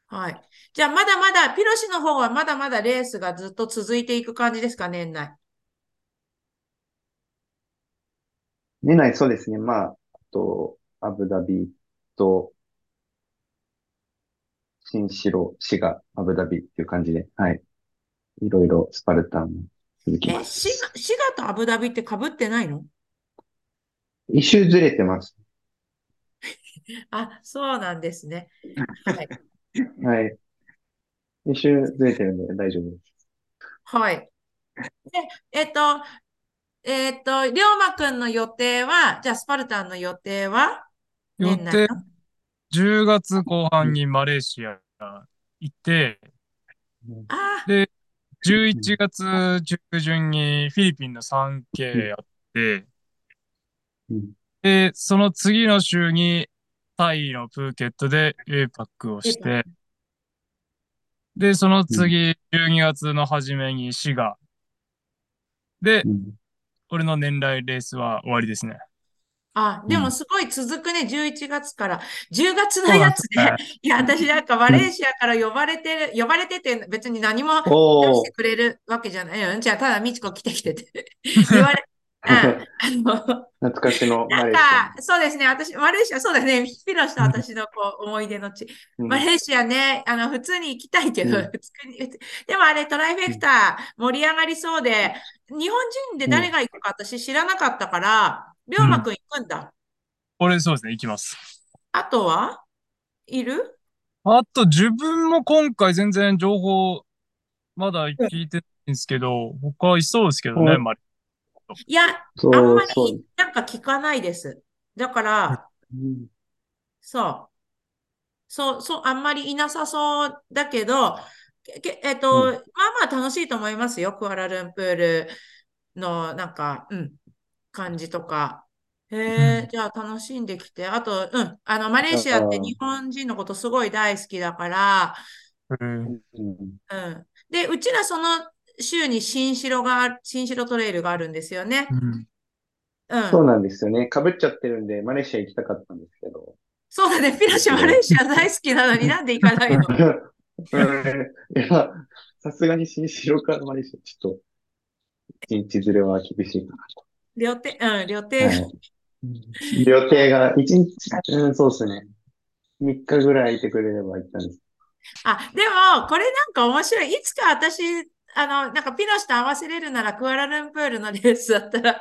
はい。じゃあ、まだまだ、ピロシの方はまだまだレースがずっと続いていく感じですか、年内。年内そうですね。まあ、あと、アブダビと、新城、滋賀、アブダビっていう感じで、はい。いろいろスパルタンも続きえ、ます。滋賀、滋賀とアブダビって被ってないの？一周ずれてます。あ、そうなんですね。はい。はい。一周ずれてるんで大丈夫です。はい。で、えっと、えっと、りょうまくんの予定は、じゃあ、スパルタンの予定は？予年内定、の？10月後半にマレーシア行って、あで、11月中旬にフィリピンの 3K やって、うん。で、その次の週にタイのプーケットで APAC をして、で、その次、12月の初めに滋賀。でう、ん。俺の年来レースは終わりですね。あ、でうん。もすごい続くね、11月から。10月のやつで、いや、私なんかマレーシアから呼ばれてる、呼ばれてて別に何もしてくれるわけじゃないよ。じゃあ、ただ、みちこ来てきてって 言われ、あ、あの、懐かしのなんマレーシか、そうですね、私、マレーシア、そうだね、ピロした私のこう思い出の地。ア。うん。マレーシアね、あの、普通に行きたいけど、うん。普通に、でもあれ、トライフェクター盛り上がりそうで、日本人で誰が行くか私知らなかったから、りょうまくん行くんだ。俺そうですね、行きます。あとは？いる？あと、自分も今回全然情報、まだ聞いてないんですけど、他いそうですけどね、うんまあ、いや、あんまそうりなんか聞かないです。だから、うんそう。そう、そう、あんまりいなさそうだけど、けけえっと、うんまあまあ楽しいと思いますよ。クアラルンプールのなんか、うん、感じとか。へえ、うんじゃあ楽しんできて。あと、うん、あの、マレーシアって日本人のことすごい大好きだから、うんうんうん。で、うちらその週に新城が新城トレイルがあるんですよね。うんうん。そうなんですよね。被っちゃってるんで、マレーシア行きたかったんですけど。そうだね。ピラシマレーシア大好きなのになんで行かないの？いや、さすがに新城からマレーシア、ちょっと、一日ずれは厳しいか予定、うん、予な。定が。はい。予定が、一日、うん、そうですね。3日ぐらいいてくれれば行ったんです。あ、でも、これなんか面白い。いつか私、あの、なんかピノシと合わせれるなら、クアラルンプールのレースだったら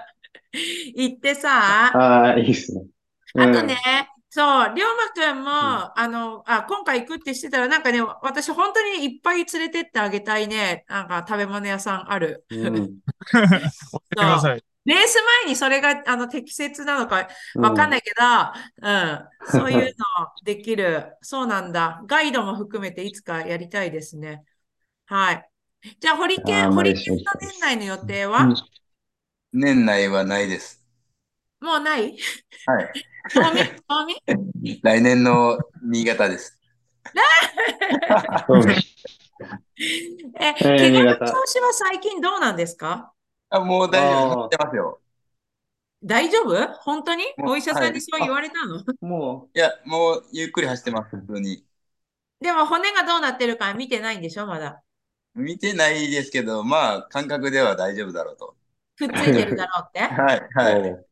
行ってさ、ああ、いいですね。あとね、そう、りょうまくんも、あの、あ、今回行くってしてたら、なんかね、私本当にいっぱい連れてってあげたいね。なんか食べ物屋さんある。うん。うん。教えてください。レース前にそれがあの適切なのかわかんないけど、うん、そういうのできる。そうなんだ。ガイドも含めていつかやりたいですね。はい。じゃあ、ホリケン、ホリケンの年内の予定は？うん年内はないです。もうない？はい。来年の新潟です。え、ー怪我の新潟調子は最近どうなんですか？あ、もう大丈夫。あー走ってますよ。大丈夫？本当に？もうお医者さんはいにそう言われたの？もいや、もうゆっくり走ってます、普通に。でも骨がどうなってるか見てないんでしょ？まだ。見てないですけど、まあ、感覚では大丈夫だろうと。くっついてるだろうって？はい、う、はい。おう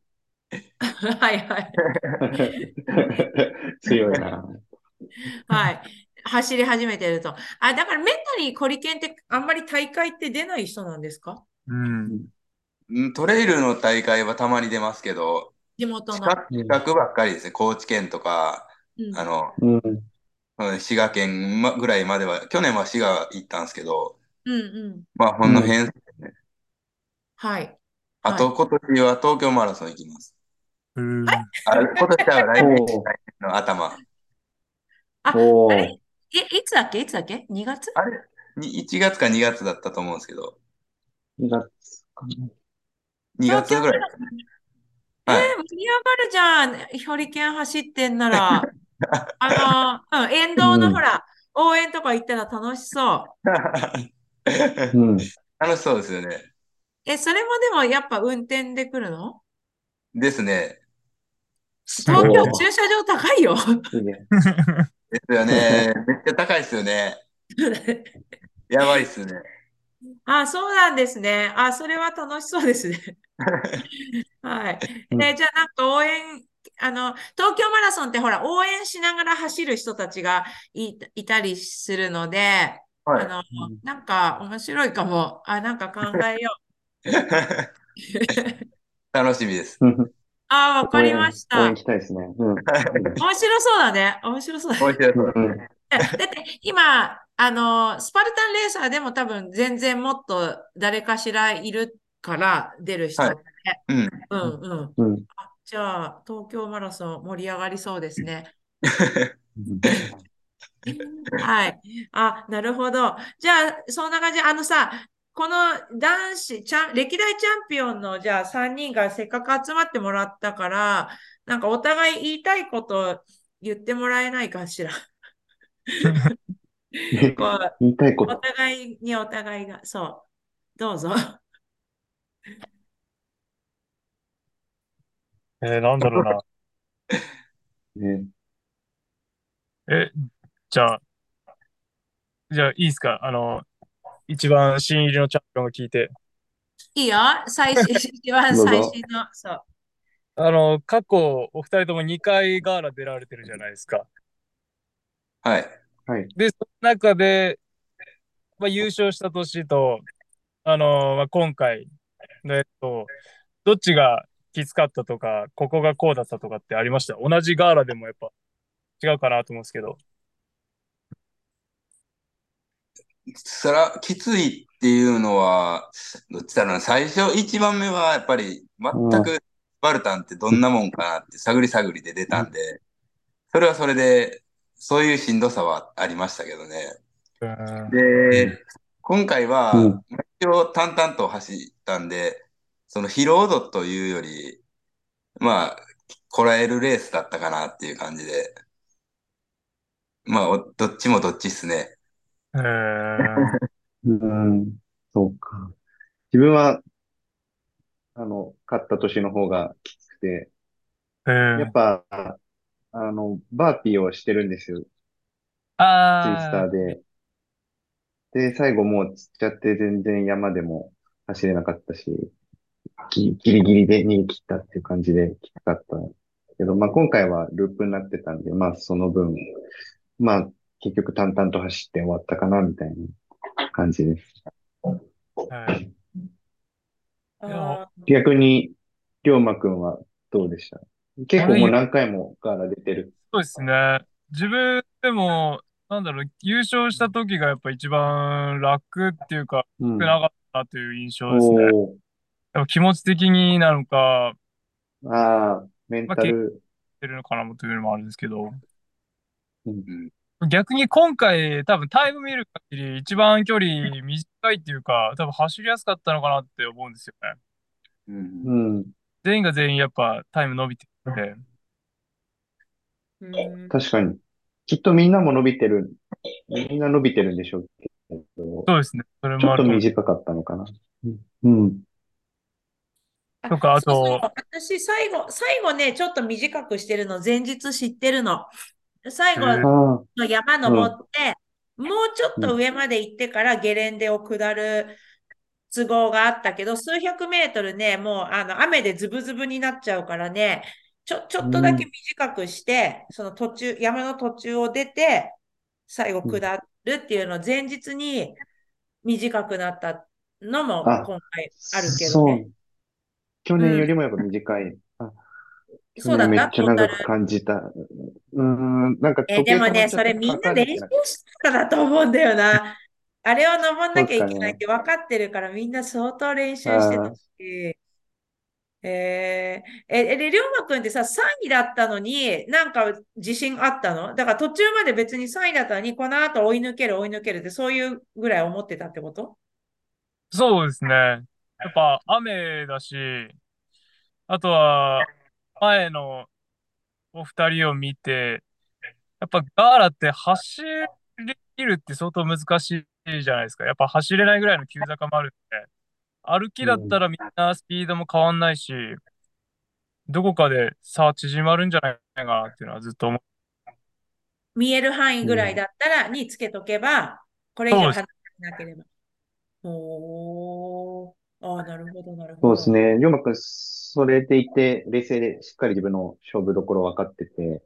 はい はい。強いな。はい。走り始めてると。あ、だからメンタリーコリケンってあんまり大会って出ない人なんですか？うん。うんトレイルの大会はたまに出ますけど、地元の。近く近くばっかりですね。高知県とか、うんあの、うん。うん滋賀県まぐらいまでは、去年は滋賀行ったんですけど、うんうん。まあ、ほんの辺ですね。はい。あと、今年は東京マラソン行きます。うんあ、今年は来年おう来年の頭。あ、あれ？え、いつだっけ？いつだっけ ?2 月？あれ？に ?1 月か2月だったと思うんですけど、2月かな。2月ぐらいですね。はい。えー盛り上がるじゃん。ホリケン走ってんなら。あの、うん、沿道のうんほら、応援とか行ったら楽しそう。うん。楽しそうですよね。え、それもでもやっぱ運転で来るの？ですね。東京駐車場高いよ。ですよね。めっちゃ高いですよね。やばいっすね。あ、そうなんですね。あ、それは楽しそうですね。はい。うんえ、じゃあなんか応援、あの、東京マラソンってほら、応援しながら走る人たちがい、いたりするので、はい。あの、うんなんか面白いかも。あ、なんか考えよう。楽しみです。ああ、わかりまし応援た。したいですね。うん。面白そうだね。面白そうだね。面白いそううん。だって今、あの、スパルタンレーサーでも多分全然もっと誰かしらいるから出る人はい。うん。うんうん。うん。じゃあ、東京マラソン盛り上がりそうですね。はい。あ、なるほど。じゃあ、そんな感じ。あのさ、この男子チャン、歴代チャンピオンの、じゃあ3人がせっかく集まってもらったから、なんかお互い言いたいこと言ってもらえないかしら？こうお言いたいこと。互いにお互いが、そう。どうぞ。えーなんだろうな。ね。え、じゃあ、じゃあいいですか？あの、一番新入りのチャンピオンが聞いて。いいよ。最新、一番最新の、そう。あの、過去、お二人とも2回ガーラ出られてるじゃないですか。はい。はい。で、その中で、まあ、優勝した年と、あのまあ、今回のやつと、どっちがきつかったとか、ここがこうだったとかってありました？同じガーラでもやっぱ違うかなと思うんですけど。そら、きついっていうのは、どっちだろうな。最初、1番目はやっぱり全くスパルタンってどんなもんかなって探り探りで出たんで、それはそれで、そういうしんどさはありましたけどね。うんで、今回はうん、一応淡々と走ったんで、その疲労度というより、まあ、こらえるレースだったかなっていう感じで、まあ、おどっちもどっちっすね。えー うん。そうか。自分は、あの、勝った年の方がきつくて、えーやっぱ、あの、バーピーをしてるんですよ。ツイスタあーで。で、最後もうつっちゃって全然山でも走れなかったし、ギギリギリで逃げ切ったっていう感じできつかったけど、まあ今回はループになってたんで、まあその分、まあ結局淡々と走って終わったかなみたいな感じです。ーはいあ逆に、龍馬くんはどうでした？結構もう何回もガーラ出てる。そうですね。自分でも、なんだろう、優勝した時がやっぱ一番楽っていうか、うん。少なかったなという印象ですね。おでも気持ち的になのか、ーああ、メンタル。出るのかなというのもあるんですけど、うん逆に今回多分タイム見る限り一番距離短いっていうか、多分走りやすかったのかなって思うんですよね。うんうん。全員が全員やっぱタイム伸びてるんで。うん確かに。きっとみんなも伸びてる。みんな伸びてるんでしょうけど、そうですね。それちょっともあると思う。短かったのかな。うん。あとかあとそうそう私、最後、最後ね、ちょっと短くしてるの、前日知ってるの。最後の山登って、もうちょっと上まで行ってからゲレンデを下る都合があったけど、数百メートルね、もうあの雨でズブズブになっちゃうからね、ちょ、ちょっとだけ短くして、その途中、山の途中を出て、最後下るっていうのを前日に短くなったのもあ今回あるけどそね。う。去年よりもやっぱ短い。あそうだめっちゃ長く感じた。うーん、なんかえーでもね、それみんな測練習したからだと思うんだよな。あれを登んなきゃいけないって分かってるから、みんな相当練習してたし。えー、え、で、りょうまくんってさ、3位だったのに、なんか自信あったの？だから途中まで別に3位だったのに、この後追い抜ける追い抜けるって、そういうぐらい思ってたってこと？そうですね。やっぱ雨だし、あとは前のお二人を見て、やっぱガーラって走りきるって相当難しいじゃないですか。やっぱ走れないぐらいの急坂もあるんで、歩きだったらみんなスピードも変わんないし、どこかで差縮まるんじゃないかなっていうのはずっと思見える範囲ぐらいだったら、につけとけば、これ以上離れなければ。おー。ああ、なるほど、なるほど。そうですね。龍馬くん、それでいて、冷静でしっかり自分の勝負どころ分かってて、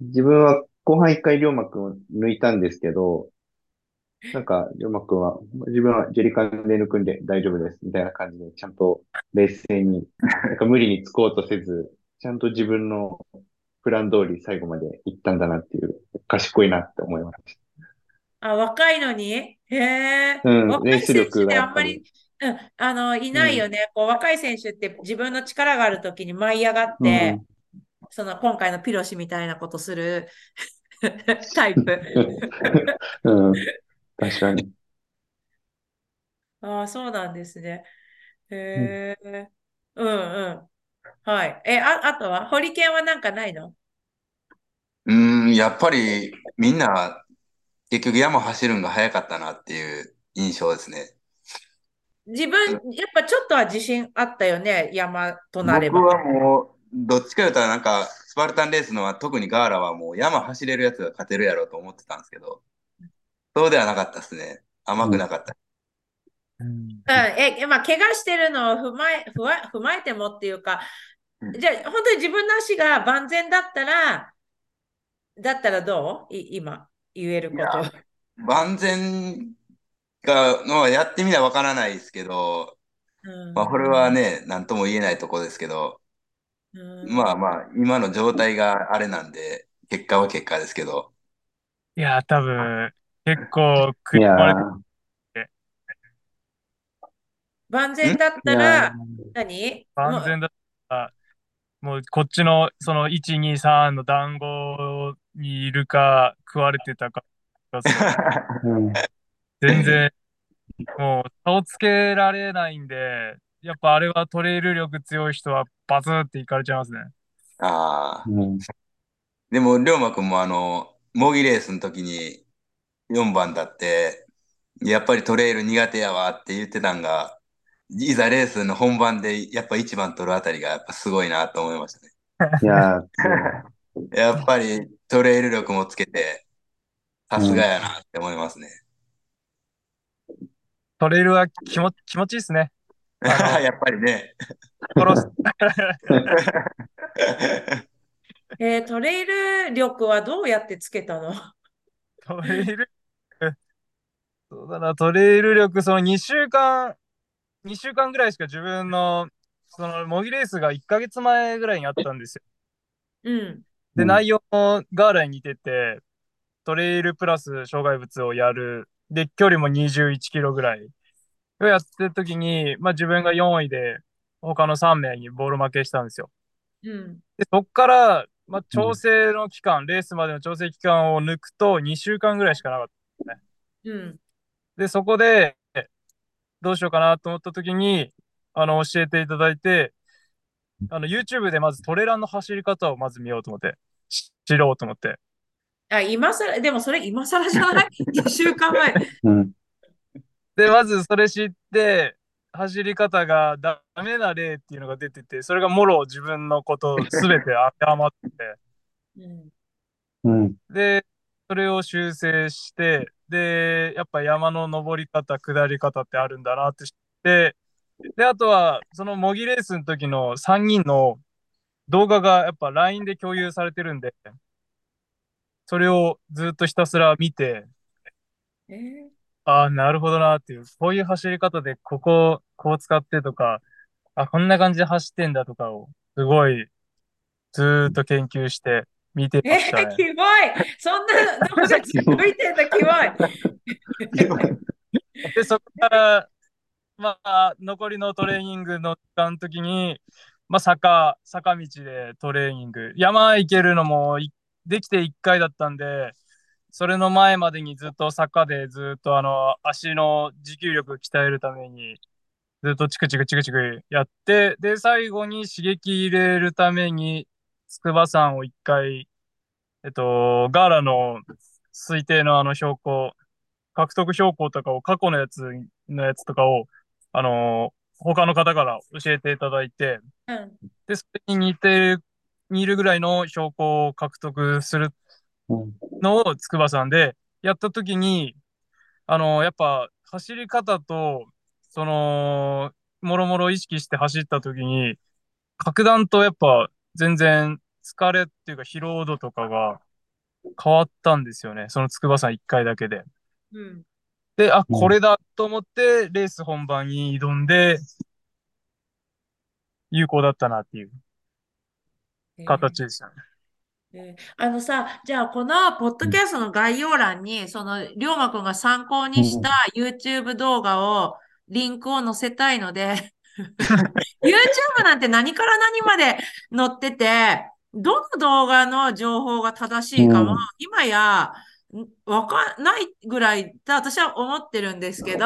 自分は後半一回龍馬くんを抜いたんですけど、なんか、りょうまくんは、自分はジェリカンで抜くんで大丈夫です、みたいな感じで、ちゃんと冷静に、なんか無理につこうとせず、ちゃんと自分のプラン通り最後まで行ったんだなっていう、賢いなって思いましあ、若いのに？へえ。た。うん、若い選手あんまり、うん、あの、いないよね。こう、若い選手って自分の力があるときに舞い上がっうて、ん、その今回のピロシみたいなことする タイプ。うん、確かに。ああ、そうなんですね。うんへえ。うんうん。はい。え、あ、あとは？ホリケンはなんかないの？うーん、やっぱりみんな結局山走るんが早かったなっていう印象ですね。自分、やっぱちょっとは自信あったよね？山となれば。僕はもう、どっちか言ったらなんか、スパルタンレースのは特にガーラはもう山走れるやつが勝てるやろうと思ってたんですけど、そうではなかったですね。甘くなかった。うん。うん、え、まあ、怪我してるのを踏まえ、踏ま踏まえてもっていうか、うん。じゃあ、本当に自分の足が万全だったら、だったらどう？い今、言えること。万全かのはやってみなわからないですけど、うん。まあこれはね、なんとも言えないとこですけど、うん。まあまあ、今の状態があれなんで、結果は結果ですけど、いや、多分、結構食い込まれー。て、万全だったらー、何？万全だったら、もうこっちのその1、2、3の団子にいるか食われてたか、うん、全然もう差をつけられないんで、やっぱあれはトレイル力強い人はバズっていかれちゃいますね。ああ。うん、でも、龍馬くんもあの、模擬レースの時に4番だって、やっぱりトレイル苦手やわって言ってたんが、いざレースの本番でやっぱ1番取るあたりがやっぱすごいなと思いましたね。いやー、やっぱりトレイル力もつけて、さすがやなって思いますね。トレイルは気持気持ちいいですね。やっぱりね。殺す えートレイル力はどうやってつけたの？トレイル、そうだな、トレイル力、その2週間、2週間ぐらいしか自分の、その模擬レースが1ヶ月前ぐらいにあったんですよ。うん。で、うん内容もガーラに似てて、トレイルプラス障害物をやる。で、距離も21キロぐらい。をやってる時に、まあ自分が4位で、他の3名にボール負けしたんですよ。うん。で、そっから、まあ調整の期間、レースまでの調整期間を抜くと2週間ぐらいしかなかった。うん。で、そこで、どうしようかなと思った時に、あの、教えていただいて、あの、YouTube でまずトレランの走り方をまず見ようと思って、し知ろうと思って。あ、今更、でもそれ今更じゃない ?1 週間前。うん、で、まずそれ知って、走り方がダメな例っていうのが出てて、それがもろ自分のことすべて当てはまってて、うん。うん、で、それを修正して、で、やっぱ山の登り方、下り方ってあるんだなって知って、で、あとは、その模擬レースの時の3人の動画がやっぱ LINE で共有されてるんで、それをずっとひたすら見て、えー。ああ、なるほどなっていう、こういう走り方でここ、こう使ってとか、あ、こんな感じで走ってんだとかを、すごい、ずーっと研究して見てまえしたねー、。キモい。そんな動画続いてんだ、キモい。で、そこから、まあ、残りのトレーニングの時間の時に、まあ、坂、坂道でトレーニング。山行けるのもいできて1回だったんで、それの前までにずっと坂でずっとあの、足の持久力鍛えるために、ずっとチクチクチクチクやって、で、最後に刺激入れるために、筑波山を1回、えっと、ガーラの推定のあの標高、獲得標高とかを過去のやつのやつとかを、あのー他の方から教えていただいて、うん。で、それに似てる、似るぐらいの標高を獲得するうん、のを筑波山でやったときに、あのーやっぱ走り方と、その、もろもろ意識して走ったときに、格段とやっぱ全然疲れっていうか疲労度とかが変わったんですよね。その筑波山1回だけで。うん。で、あ、うんこれだと思って、レース本番に挑んで、有効だったなっていう形でしたね。えーあのさ、じゃあこのポッドキャストの概要欄に、その、りょうまくんが参考にした YouTube 動画を、リンクを載せたいので、YouTube なんて何から何まで載ってて、どの動画の情報が正しいかも、うん今や、んわかんないぐらいだ、私は思ってるんですけど、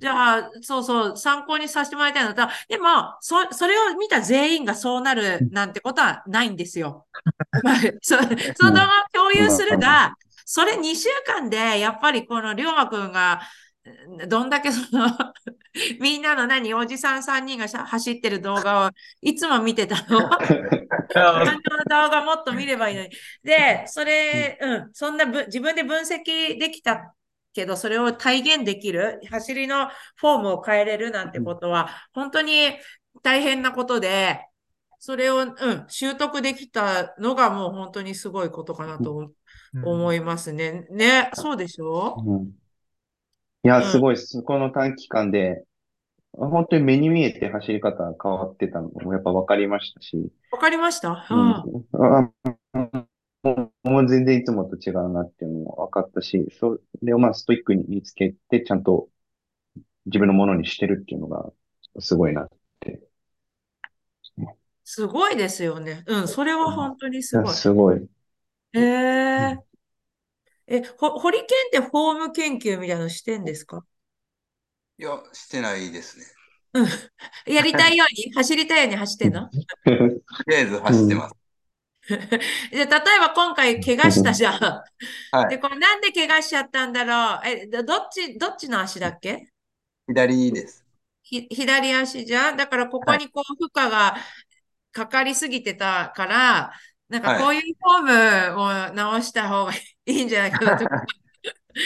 じゃあ、そうそう、参考にさせてもらいたいのだ。でも、そ、それを見た全員がそうなるなんてことはないんですよ。まあ、そその動画を共有するが、それ2週間で、やっぱりこの龍馬くんが、どんだけその、みんなの何、おじさん3人が走ってる動画をいつも見てたの？感情の動画もっと見ればいいのに。で、それ、うん、そんなぶ自分で分析できたけど、それを体現できる、走りのフォームを変えれるなんてことは、本当に大変なことで、それを、うん、習得できたのがもう本当にすごいことかなと思いますね。ね、そうでしょ？うんいや、うんすごいです。この短期間で、本当に目に見えて走り方が変わってたのもやっぱ分かりましたし、わかりました？うんうんあもう全然いつもと違うなっていうのも分かったし、それをまあストイックに見つけて、ちゃんと自分のものにしてるっていうのがすごいなって。すごいですよね。うん、それは本当にすごい。すごい。へえ。え、ほ、ホリケンってフォーム研究みたいなのしてんですか？いや、してないですね。やりたいように、走りたいように走ってんの？とりあえず走ってます。じゃあ、例えば今回怪我したじゃん。はいで、これなんで怪我しちゃったんだろう？え、どどっち、どっちの足だっけ？左です。ひ、左足じゃん？だからここにこう負荷がかかりすぎてたから、なんかこういうフォームを直した方がいいんじゃないかなとか、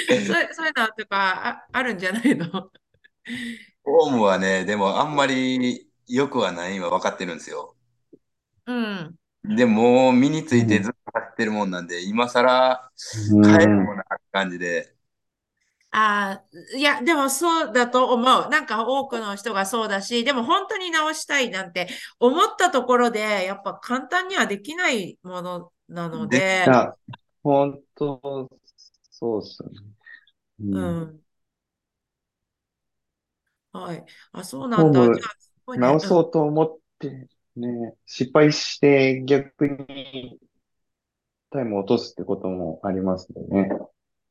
そういう、そういうのとかあ、あるんじゃないの？フォームはね、でもあんまり良くはないのは分かってるんですよ。うん。でも、身についてずっと走ってるもんなんで、今更うん変えるもんな感じで、ああ、いや、でもそうだと思う。なんか多くの人がそうだし、でも本当に直したいなんて思ったところで、やっぱ簡単にはできないものなのでい、や、本当、そうっすよね。ううんん。はい。あ、そうなんだ。じゃあ、すごいね。直そうと思って、ね、失敗して逆にタイムを落とすってこともありますよね。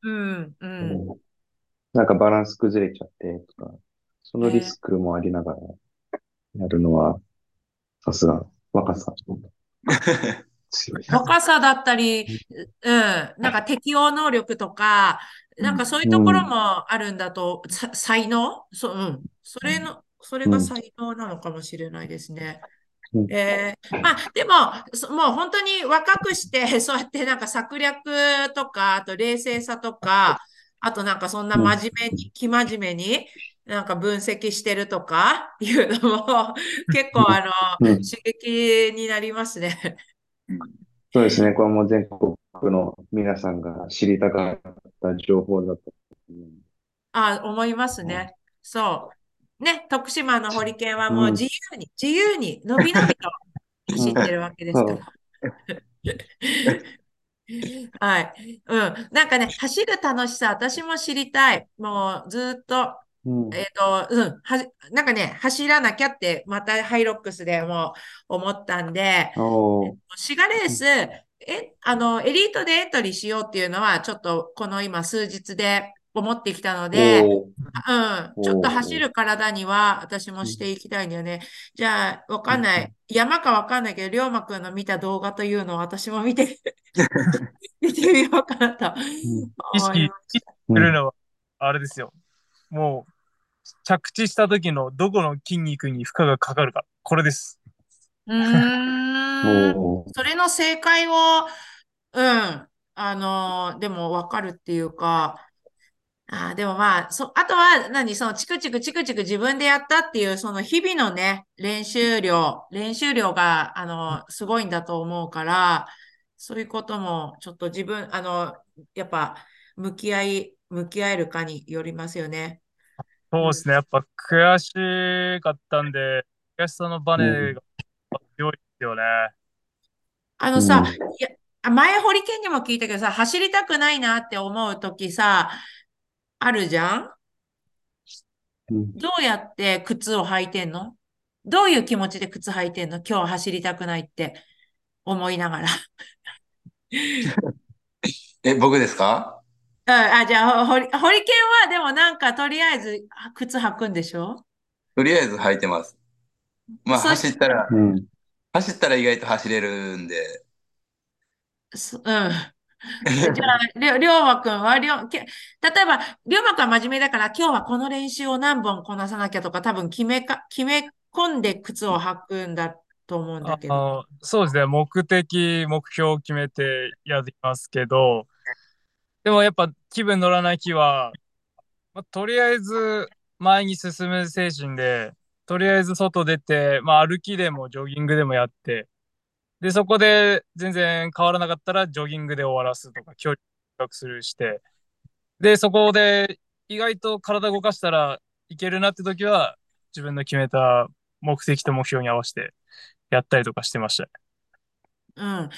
うん。うん、うん。なんかバランス崩れちゃってとか、そのリスクもありながらやるのは、さすが若さ。強い。若さだったり、うん、なんか適応能力とか、なんかそういうところもあるんだと、さ才能？そう、うん。それの、それが才能なのかもしれないですね。うんえーまあ、でも、そもう本当に若くして、そうやってなんか策略とか、あと冷静さとか、あとなんかそんな真面目に、生真面目に、なんか分析してるとか いうのも、結構あの、うん刺激になりますね。そうですね。これも全国の皆さんが知りたかった情報だと。あ、思いますね。そう。ね、徳島のホリケンはもう自由に、自由に、のびのびと走ってるわけですから。はい。うん。なんかね、走る楽しさ、私も知りたい。もうずっと、うん。えっと、うん。は、なんかね、走らなきゃって、またハイロックスでも思ったんで、シガレース、え、あの、エリートでエントリーしようっていうのは、ちょっとこの今数日で思ってきたので、うん、ちょっと走る体には私もしていきたいんだよね。じゃあ、わかんない。山かわかんないけど、りょうまくんの見た動画というのを私も見て、見てみようかなと意識す。るのは、あれですよ。もう、着地した時のどこの筋肉に負荷がかかるか。これです。うーん。それの正解を、うん、あの、でもわかるっていうか、あーでもまあ、そ、あとは何、そのチクチクチクチク自分でやったっていう、その日々のね、練習量、練習量が、あの、すごいんだと思うから、そういうことも、ちょっと自分、あの、やっぱ、向き合い、向き合えるかによりますよね。そうですね。やっぱ悔しかったんで、悔しさのバネが強いですよね。あのさ、うんいや、あ前、ホリケンにも聞いたけどさ、走りたくないなって思うときさ、あるじゃん？うんどうやって靴を履いてんの？どういう気持ちで靴履いてんの？今日走りたくないって思いながら。え、僕ですか？うんあ、じゃあ、ホリ、ホリケンはでもなんかとりあえずあ靴履くんでしょ？とりあえず履いてます。まあ、そ走ったら、うん。走ったら意外と走れるんで、すうん。じゃあ、りょ、りょうまくんは、りょ、け、例えば、りょうまくんは真面目だから、今日はこの練習を何本こなさなきゃとか、多分決めか、決め込んで靴を履くんだと思うんだけど。そうですね。目的、目標を決めてやりますけど、でもやっぱ気分乗らない日は、まあ、とりあえず前に進む精神で、とりあえず外出て、まあ、歩きでもジョギングでもやって、で、そこで全然変わらなかったらジョギングで終わらすとか、距離短くするして、で、そこで意外と体動かしたらいけるなって時は、自分の決めた目的と目標に合わせてやったりとかしてました。うん。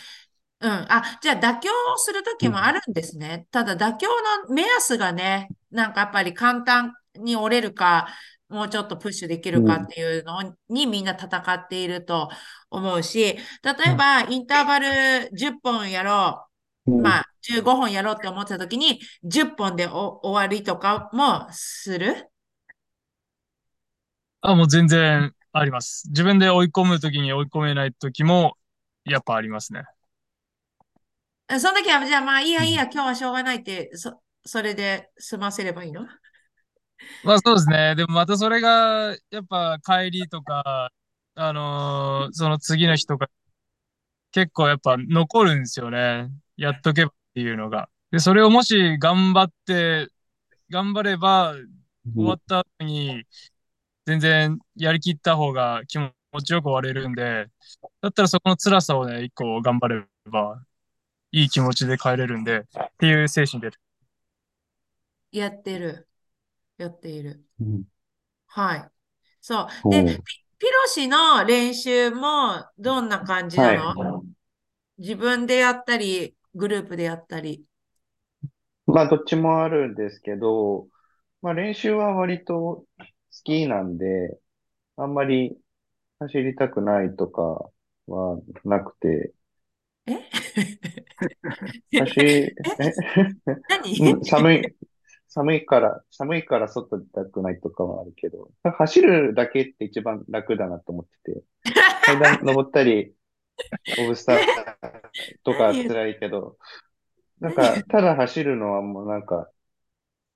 うん。あ、じゃあ妥協するときもあるんですね。ただ妥協の目安がね、なんかやっぱり簡単に折れるか、もうちょっとプッシュできるかっていうのにみんな戦っていると思うし、例えばインターバル10本やろう。うんまあ、15本やろうって思ってた時に、10本でお終わりとかもする？あ、もう全然あります。自分で追い込むときに追い込めないときも、やっぱありますね。その時は、じゃあまあいいやいいや、今日はしょうがないって、そ、それで済ませればいいの？まあそうですね。でもまたそれが、やっぱ帰りとか、あのーその次の日とか、結構やっぱ残るんですよね。やっとけばっていうのが。で、それをもし頑張って、頑張れば、終わった後に、全然やりきった方が気持ちよく終われるんで、だったらそこの辛さをね、一個頑張れば、いい気持ちで帰れるんで、っていう精神で。やってる。やっている。うん。はい。そう。おで、う。ピピロシの練習もどんな感じなの？は自分でやったり、グループでやったり。まあ、どっちもあるんですけど、まあ、練習は割と好きなんで、あんまり走りたくないとかはなくて、え？走り、え？何？うん寒い、寒いから、寒いから外出たくないとかはあるけど、走るだけって一番楽だなと思ってて、階段登ったり、オブスターとか辛いけど、なんか、ただ走るのはもうなんか、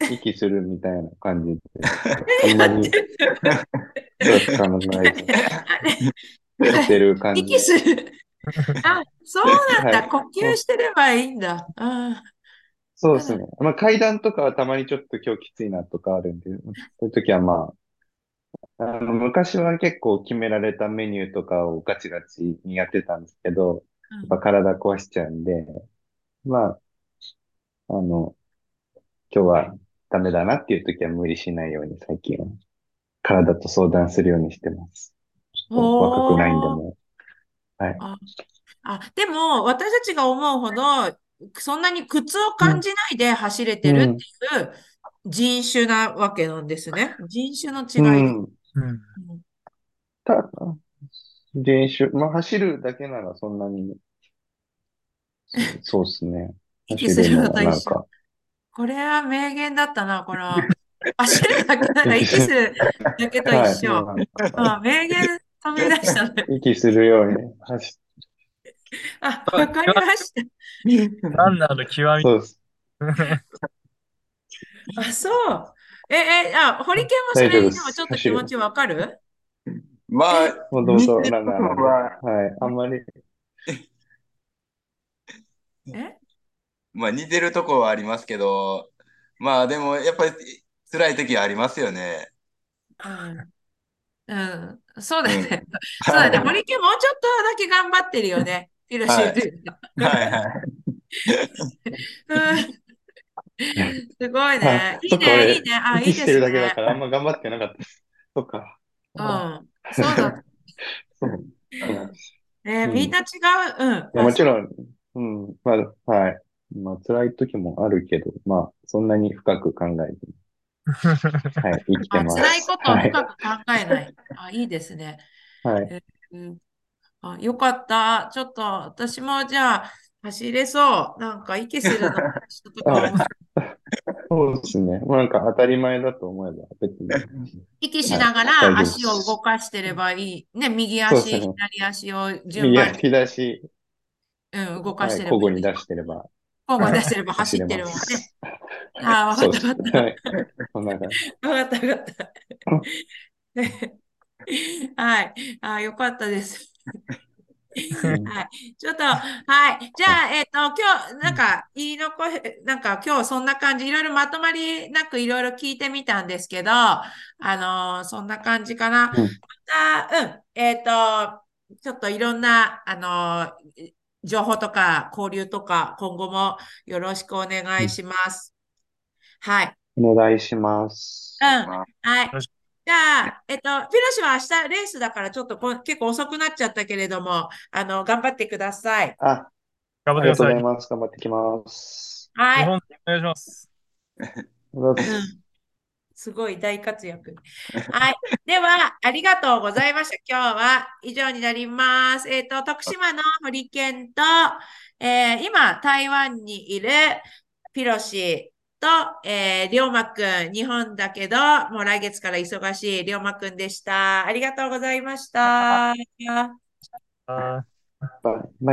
息するみたいな感じで、あんまり、そう考えてやってる感じ。息する。あ、そうなんだ。はい呼吸してればいいんだ。あそうですね。まあ階段とかはたまにちょっと今日きついなとかあるんで、そういう時はまあ、あの、昔は結構決められたメニューとかをガチガチにやってたんですけど、やっぱ体壊しちゃうんで、まあ、あの、今日はダメだなっていう時は無理しないように最近は体と相談するようにしてます。ちょっと若くないんでもう。はい。あ、でも、私たちが思うほど、そんなに苦痛を感じないで走れてるっていう人種なわけなんですね。人種のう違い。うん。た、練習、まあ走るだけならそんなに、そうですね。息するのと一緒これは名言だったな、この。走るだけなら息するだけと一緒。はい。あ、名言飛び出したね。息するように走あ、わかりました。ランナーの極み。そうです。あ、そう。え、え、あ、ホリケンもそれ大丈夫でもちょっと気持ちわかる？まあ、もともと似てるとランナーは、はい。あんまり、え？まあ似てるところはありますけど、まあでもやっぱり辛い時はありますよね。うん。うん。そうだよね。うんそうだね。はいホリケンもうちょっとだけ頑張ってるよね。ピロシーというか。はいはい。うん すごいあね。いいね、俺、いいね。あ、いいですね。だけだから、あんま頑張ってなかった。そっか。うあん。そうだ。そう。えみんな違う。うん。いや、もちん。ろん、うん、まあ、はい。まあ、辛い時もあるけど、まあ、そんなに深く考えずに、はい、生きてあ、ます。辛いことをはい。深く考えない。あ、いいですね。はい。うん、あ、よかった。ちょっと、私もじゃあ、走れそう。なんか、息するの、ちょっとあ、思う そうですね。もうなんか当たり前だと思えば、別に、息しはい、ながら足を動す。かしてればいい。ね、右足、そうですね。左足を順番に、右足出し、うん、動かはい、してればいい。交互に出してれば、交互に出してれば走 走れってるもんね。ああ、わかそうった。わかった。はい。そんな感じ。わかったわかった。はい。ああ、よかったです。うん。はい。ちょっと、はい。じゃあ、えっと、今日、なんか、言い残え、なんか、今日そんな感じ、いろいろまとまりなくいろいろ聞いてみたんですけど、あのーそんな感じかな。うん。また、うん。えっと、ちょっといろんな、あのー情報とか交流とか、今後もよろしくお願うんいします。はい。お願いします。うん。まあはい。じゃあ、えっと、ピロシは明日レースだからちょっとこ結構遅くなっちゃったけれども、あの、頑張ってください。あ、頑張ありがとうごってください。ざいます。頑張ってきます。はい。日本、お願いします。すん。すごい大活躍。はい。では、ありがとうございました。今日は以上になります。えっと、徳島の堀健と、えー今、台湾にいるピロシと、えー、りょうまくん、日本だけど、もう来月から忙しいりょうまくんでした。ありがとうございました。